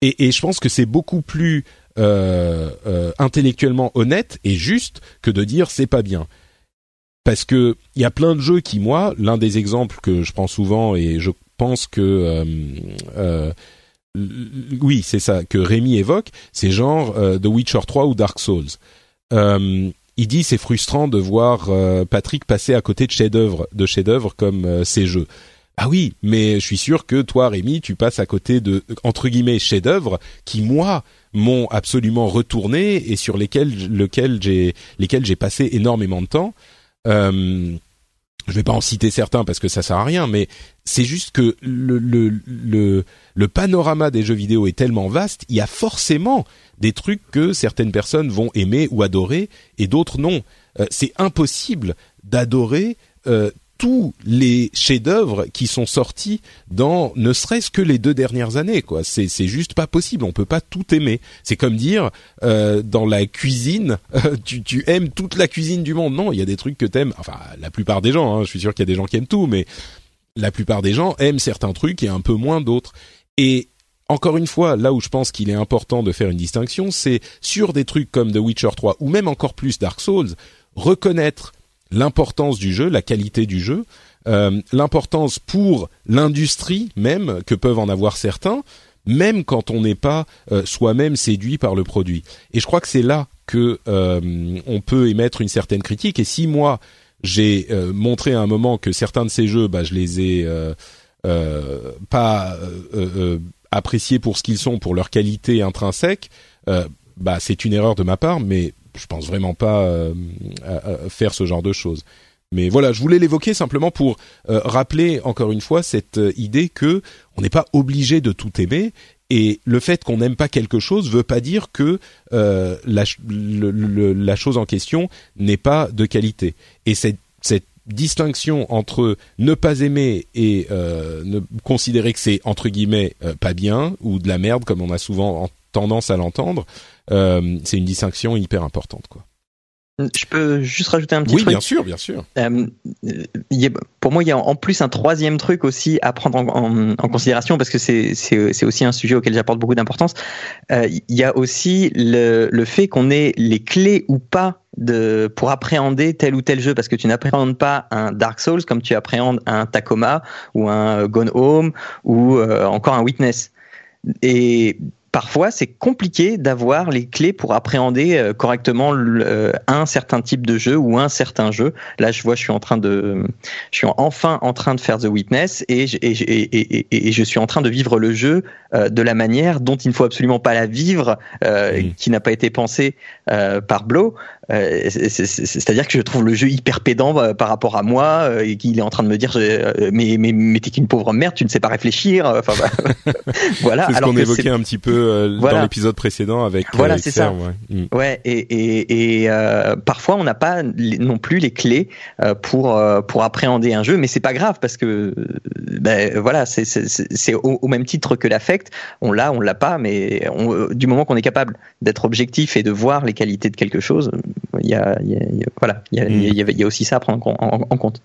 Et, et je pense que c'est beaucoup plus euh, euh, intellectuellement honnête et juste que de dire c'est pas bien. Parce que il y a plein de jeux qui moi, l'un des exemples que je prends souvent et je pense que euh, oui, c'est ça que Rémi évoque, c'est genre euh, The Witcher 3 ou Dark Souls. Euh, il dit c'est frustrant de voir euh, Patrick passer à côté de chefs-d'œuvre, de chefs-d'œuvre comme ces jeux. Ah oui, mais je suis sûr que toi, Rémi, tu passes à côté de entre guillemets chefs-d'œuvre qui moi m'ont absolument retourné et sur lesquels, lequel j'ai, lesquels j'ai passé énormément de temps. Je vais pas en citer certains parce que ça sert à rien, mais c'est juste que le, le, le, le, panorama des jeux vidéo est tellement vaste, il y a forcément des trucs que certaines personnes vont aimer ou adorer et d'autres non. Euh, c'est impossible d'adorer euh, tous les chefs-d'œuvre qui sont sortis dans ne serait-ce que les deux dernières années quoi. C'est c'est juste pas possible. On peut pas tout aimer. C'est comme dire euh, dans la cuisine euh, tu tu aimes toute la cuisine du monde. Non il y a des trucs que t'aimes. Enfin la plupart des gens hein, je suis sûr qu'il y a des gens qui aiment tout mais la plupart des gens aiment certains trucs et un peu moins d'autres. Et encore une fois, là où je pense qu'il est important de faire une distinction, c'est sur des trucs comme The Witcher 3 ou même encore plus Dark Souls, reconnaître l'importance du jeu, la qualité du jeu, euh, l'importance pour l'industrie même que peuvent en avoir certains, même quand on n'est pas euh, soi-même séduit par le produit. Et je crois que c'est là que euh, on peut émettre une certaine critique. Et si moi j'ai montré à un moment que certains de ces jeux, bah, je les ai pas appréciés pour ce qu'ils sont, pour leur qualité intrinsèque, bah c'est une erreur de ma part, mais je pense vraiment pas euh, faire ce genre de choses. Mais voilà, je voulais l'évoquer simplement pour euh, rappeler encore une fois cette euh, idée que on n'est pas obligé de tout aimer et le fait qu'on n'aime pas quelque chose veut pas dire que la, la, chose en question n'est pas de qualité. Et cette, cette distinction entre ne pas aimer et ne considérer que c'est entre guillemets pas bien ou de la merde comme on a souvent tendance à l'entendre, euh, c'est une distinction hyper importante, quoi. Je peux juste rajouter un petit truc. Oui, bien sûr, bien sûr. Euh, pour moi, il y a en plus un troisième truc aussi à prendre en, considération parce que c'est aussi un sujet auquel j'apporte beaucoup d'importance. Euh, il y a aussi le, le fait qu'on ait les clés ou pas de, pour appréhender tel ou tel jeu parce que tu n'appréhendes pas un Dark Souls comme tu appréhendes un Tacoma ou un Gone Home ou encore un Witness. Et parfois c'est compliqué d'avoir les clés pour appréhender euh, correctement euh, un certain type de jeu ou un certain jeu. Là, je vois, je suis en train de, je suis enfin en train de faire The Witness et, et, et, je suis en train de vivre le jeu euh, de la manière dont il ne faut absolument pas la vivre, qui n'a pas été pensée par Blow. C'est-à-dire que je trouve le jeu hyper pédant par rapport à moi et qu'il est en train de me dire mais mais, mais t'es qu'une pauvre merde, tu ne sais pas réfléchir. Enfin bah, voilà. C'est ce qu'on évoquait un petit peu euh, dans l'épisode précédent avec. Euh, voilà, c'est ça. Ouais, mm. ouais et, et, et euh, parfois on n'a pas non plus les clés pour pour appréhender un jeu, mais c'est pas grave parce que ben voilà, c'est c'est au, au, même titre que l'affect, on l'a, on l'a pas, mais on, du moment qu'on est capable d'être objectif et de voir les qualités de quelque chose, il y a, y a, voilà, y a, mm. il y, a, aussi ça à prendre en compte.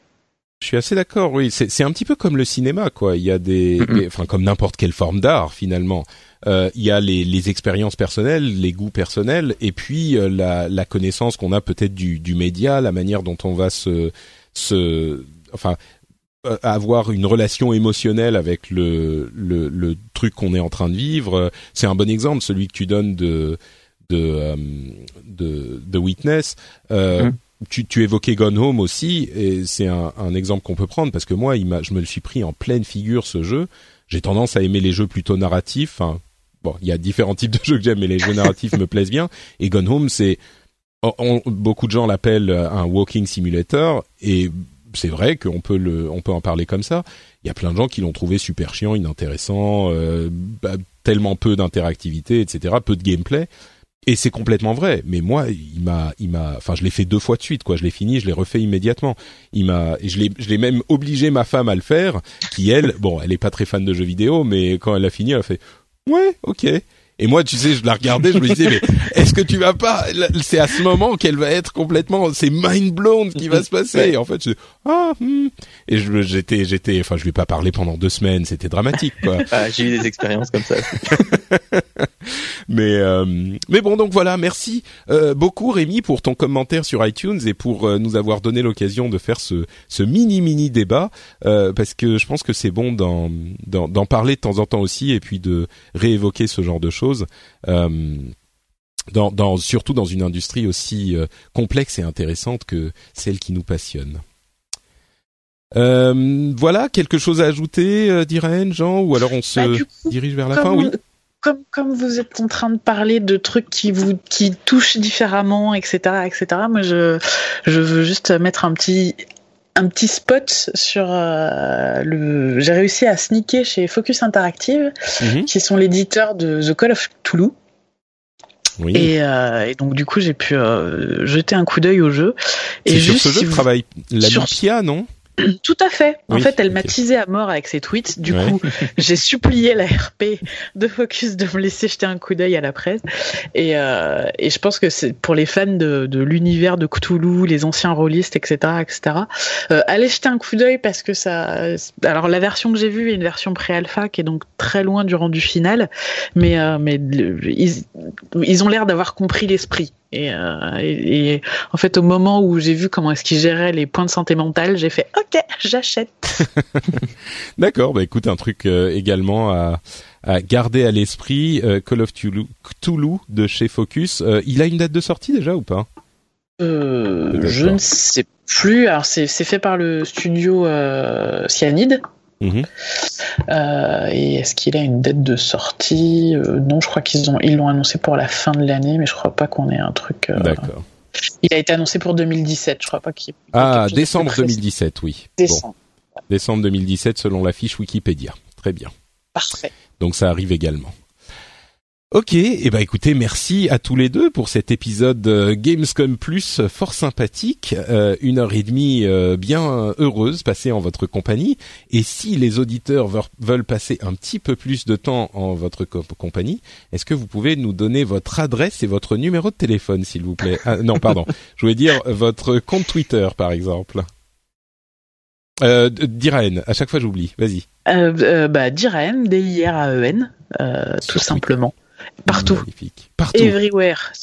Je suis assez d'accord, oui. C'est un petit peu comme le cinéma, quoi. Il y a des, enfin comme n'importe quelle forme d'art finalement. Euh, il y a les, les, expériences personnelles, les goûts personnels, et puis euh, la, la, connaissance qu'on a peut-être du, du média, la manière dont on va se, se, enfin, euh, avoir une relation émotionnelle avec le, le, le truc qu'on est en train de vivre. C'est un bon exemple, celui que tu donnes de de de, de Witness. Euh, tu, tu, évoquais Gone Home aussi, et c'est un, un, exemple qu'on peut prendre parce que moi, il je me le suis pris en pleine figure ce jeu. J'ai tendance à aimer les jeux plutôt narratifs. Enfin, bon, il y a différents types de jeux que j'aime, mais les jeux narratifs me plaisent bien. Et Gone Home, c'est beaucoup de gens l'appellent un walking simulator, et c'est vrai qu'on peut le, on peut en parler comme ça. Il y a plein de gens qui l'ont trouvé super chiant, inintéressant, euh, bah, tellement peu d'interactivité, etc., peu de gameplay. Et c'est complètement vrai. Mais moi, il m'a, il m'a, enfin, je l'ai fait deux fois de suite, quoi. Je l'ai fini, je l'ai refait immédiatement. Il m'a, je l'ai, je l'ai même obligé ma femme à le faire, qui elle, bon, elle est pas très fan de jeux vidéo, mais quand elle a fini, elle a fait, ouais, ok. Et moi, tu sais, je la regardais, je me disais, mais est-ce que tu vas pas C'est à ce moment qu'elle va être complètement, c'est mind blown qui va se passer. Et en fait, je, ah, hmm. et je, j'étais, j'étais, enfin, je lui ai pas parlé pendant deux semaines. C'était dramatique, quoi. ah, j'ai eu des expériences comme ça. mais euh, mais bon donc voilà merci euh, beaucoup Rémi pour ton commentaire sur iTunes et pour euh, nous avoir donné l'occasion de faire ce ce mini mini débat parce que je pense que c'est bon d'en d'en parler de temps en temps aussi et puis de réévoquer ce genre de choses. Dans, dans, surtout dans une industrie aussi complexe et intéressante que celle qui nous passionne. Euh, voilà, quelque chose à ajouter, euh, Jean, ou alors on se bah, dirige vers la fin, oui. Comme, comme vous êtes en train de parler de trucs qui vous qui touchent différemment, etc., etc. Moi, je je veux juste mettre un petit un petit spot sur euh, le. J'ai réussi à sneaker chez Focus Interactive, mhm. qui sont l'éditeur de The Call of Toulouse. Oui. Et, euh, et, donc du coup j'ai pu euh, jeter un coup d'œil au jeu. Et juste, sur ce jeu travaille la sur... non? Tout à fait. En fait, elle m'a teasé à mort avec ses tweets. Du coup, j'ai supplié la RP de Focus de me laisser jeter un coup d'œil à la presse. Et, euh, et je pense que c'est pour les fans de, de l'univers de Cthulhu, les anciens rôlistes, etc., etc. Euh, allez jeter un coup d'œil parce que ça. Alors la version que j'ai vue est une version pré-alpha qui est donc très loin du rendu final, mais euh, mais ils, ils ont l'air d'avoir compris l'esprit. Euh, et, et, en fait, au moment où j'ai vu comment est-ce qu'il gérait les points de santé mentale, j'ai fait OK, j'achète. D'accord, bah écoute, un truc euh, également à, à, garder à l'esprit, euh, Call of Cthulhu, de chez Focus. il a une date de sortie déjà ou pas? Je ne sais plus. Alors c'est fait par le studio Cyanide. Mhm. Euh, et est-ce qu'il a une date de sortie? Euh, Non, je crois qu'ils ont ils l'ont annoncé pour la fin de l'année, mais je crois pas qu'on ait un truc. Euh, D'accord. Il a été annoncé pour 2017, je crois pas qu'il. Ah, décembre 2017, oui. Décembre. Décembre 2017 selon la fiche Wikipédia. Très bien. Parfait. Donc ça arrive également. Ok, et eh ben écoutez, merci à tous les deux pour cet épisode euh, Gamescom Plus fort sympathique, euh, une heure et demie euh, bien heureuse passée en votre compagnie. Et si les auditeurs veulent passer un petit peu plus de temps en votre compagnie, est-ce que vous pouvez nous donner votre adresse et votre numéro de téléphone, s'il vous plaît? Ah, Non, pardon, je voulais dire votre compte Twitter, par exemple. Euh, Diraen, à chaque fois j'oublie. Vas-y. Euh, bah, Diraen, D-I-R-A-E-N, tout simplement. Partout. Partout. Everywhere.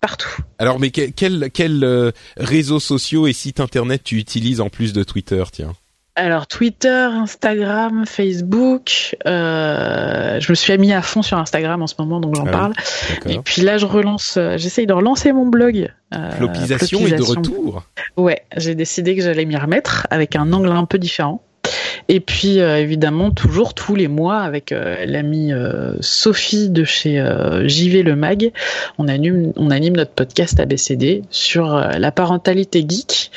partout. Alors, mais quels quel, euh, réseaux sociaux et sites internet tu utilises en plus de Twitter, tiens? Alors Twitter, Instagram, Facebook. Euh, je me suis mis à fond sur Instagram en ce moment, donc j'en ah parle. Et puis là, je relance. Euh, j'essaye de relancer mon blog. Euh, Flopisation est de retour. Ouais, j'ai décidé que j'allais m'y remettre avec un angle un peu différent. Et puis euh, évidemment toujours tous les mois avec euh, l'amie euh, Sophie de chez JV le Mag, on anime, on anime notre podcast ABCD sur la parentalité geek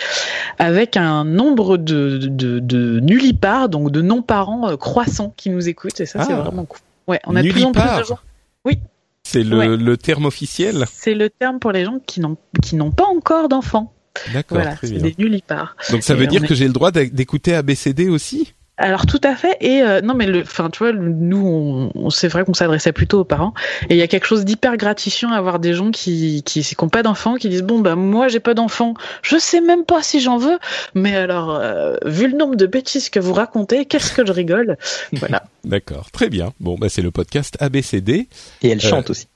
avec un nombre de, de, de nullipares, donc de non-parents croissants qui nous écoutent et ça c'est ah. vraiment cool. Ouais, on a de plus en plus de gens. Oui. C'est le, le terme officiel C'est le terme pour les gens qui n'ont qui n'ont pas encore d'enfants. D'accord, voilà, c'est des nullipares. Donc ça veut dire que j'ai le droit d'écouter ABCD aussi? Alors tout à fait et euh, non mais le enfin tu vois nous on, c'est vrai qu'on s'adressait plutôt aux parents et il y a quelque chose d'hyper gratifiant à avoir des gens qui qui qui ont pas d'enfants qui disent bon bah moi j'ai pas d'enfants. Je sais même pas si j'en veux mais alors euh, vu le nombre de bêtises que vous racontez qu'est-ce que je rigole? Voilà. D'accord très bien. Bon bah c'est le podcast ABCD et elle chante aussi.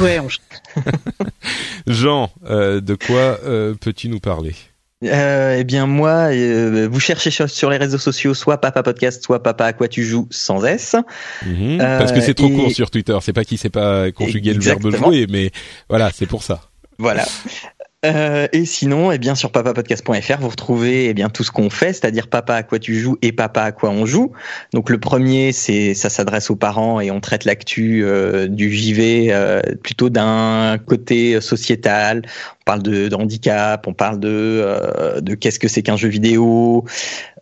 Ouais on chante. Jean de quoi peux-tu nous parler? Euh, eh bien moi, euh, vous cherchez sur les réseaux sociaux soit Papa Podcast, soit Papa à quoi tu joues sans S. Mhm. parce que c'est trop court sur Twitter. C'est pas qui sait pas conjuguer le verbe jouer, mais voilà, c'est pour ça. Voilà. Euh, et sinon, eh bien sur papapodcast.fr, vous retrouvez eh bien tout ce qu'on fait, c'est-à-dire Papa à quoi tu joues et Papa à quoi on joue. Donc le premier, c'est ça s'adresse aux parents et on traite l'actu euh, du JV euh, plutôt d'un côté sociétal. On parle de, handicap, on parle de de qu'est-ce que c'est qu'un jeu vidéo.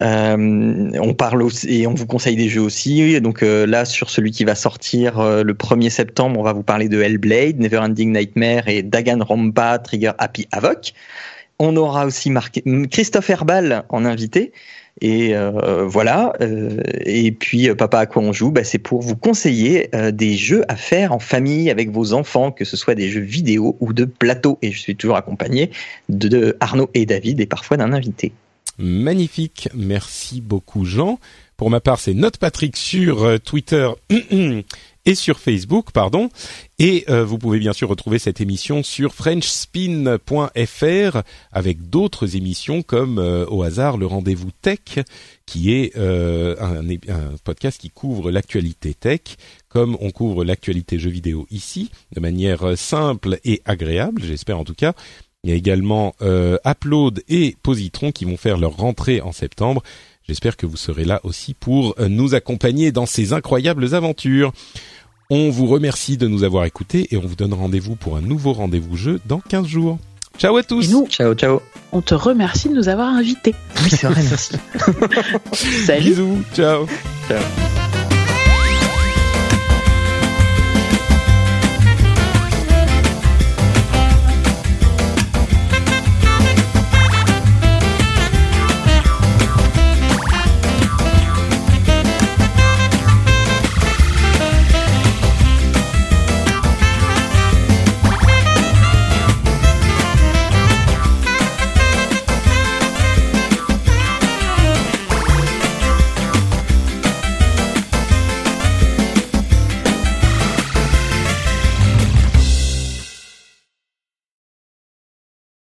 on parle aussi et on vous conseille des jeux aussi. Donc là, sur celui qui va sortir le 1er septembre, on va vous parler de Hellblade, Neverending Nightmare et Danganronpa Trigger Happy Avoc. On aura aussi marqué Christophe Herbal en invité. Et euh, voilà. Euh, et puis, euh, Papa à quoi on joue bah, C'est pour vous conseiller des jeux à faire en famille avec vos enfants, que ce soit des jeux vidéo ou de plateau. Et je suis toujours accompagné de Arnaud et David et parfois d'un invité. Magnifique. Merci beaucoup, Jean. Pour ma part, c'est Note Patrick sur Twitter et sur Facebook, pardon. Et euh, vous pouvez bien sûr retrouver cette émission sur frenchspin.fr avec d'autres émissions comme euh, au hasard le rendez-vous tech qui est euh, un, podcast qui couvre l'actualité tech comme on couvre l'actualité jeux vidéo ici de manière simple et agréable, j'espère en tout cas. Il y a également Upload et Positron qui vont faire leur rentrée en septembre. J'espère que vous serez là aussi pour nous accompagner dans ces incroyables aventures. On vous remercie de nous avoir écoutés et on vous donne rendez-vous pour un nouveau rendez-vous jeu dans 15 jours. Ciao à tous. Et nous, ciao, ciao. On te remercie de nous avoir invités. Oui, c'est vrai, merci. Salut. Bisous. Ciao. Ciao.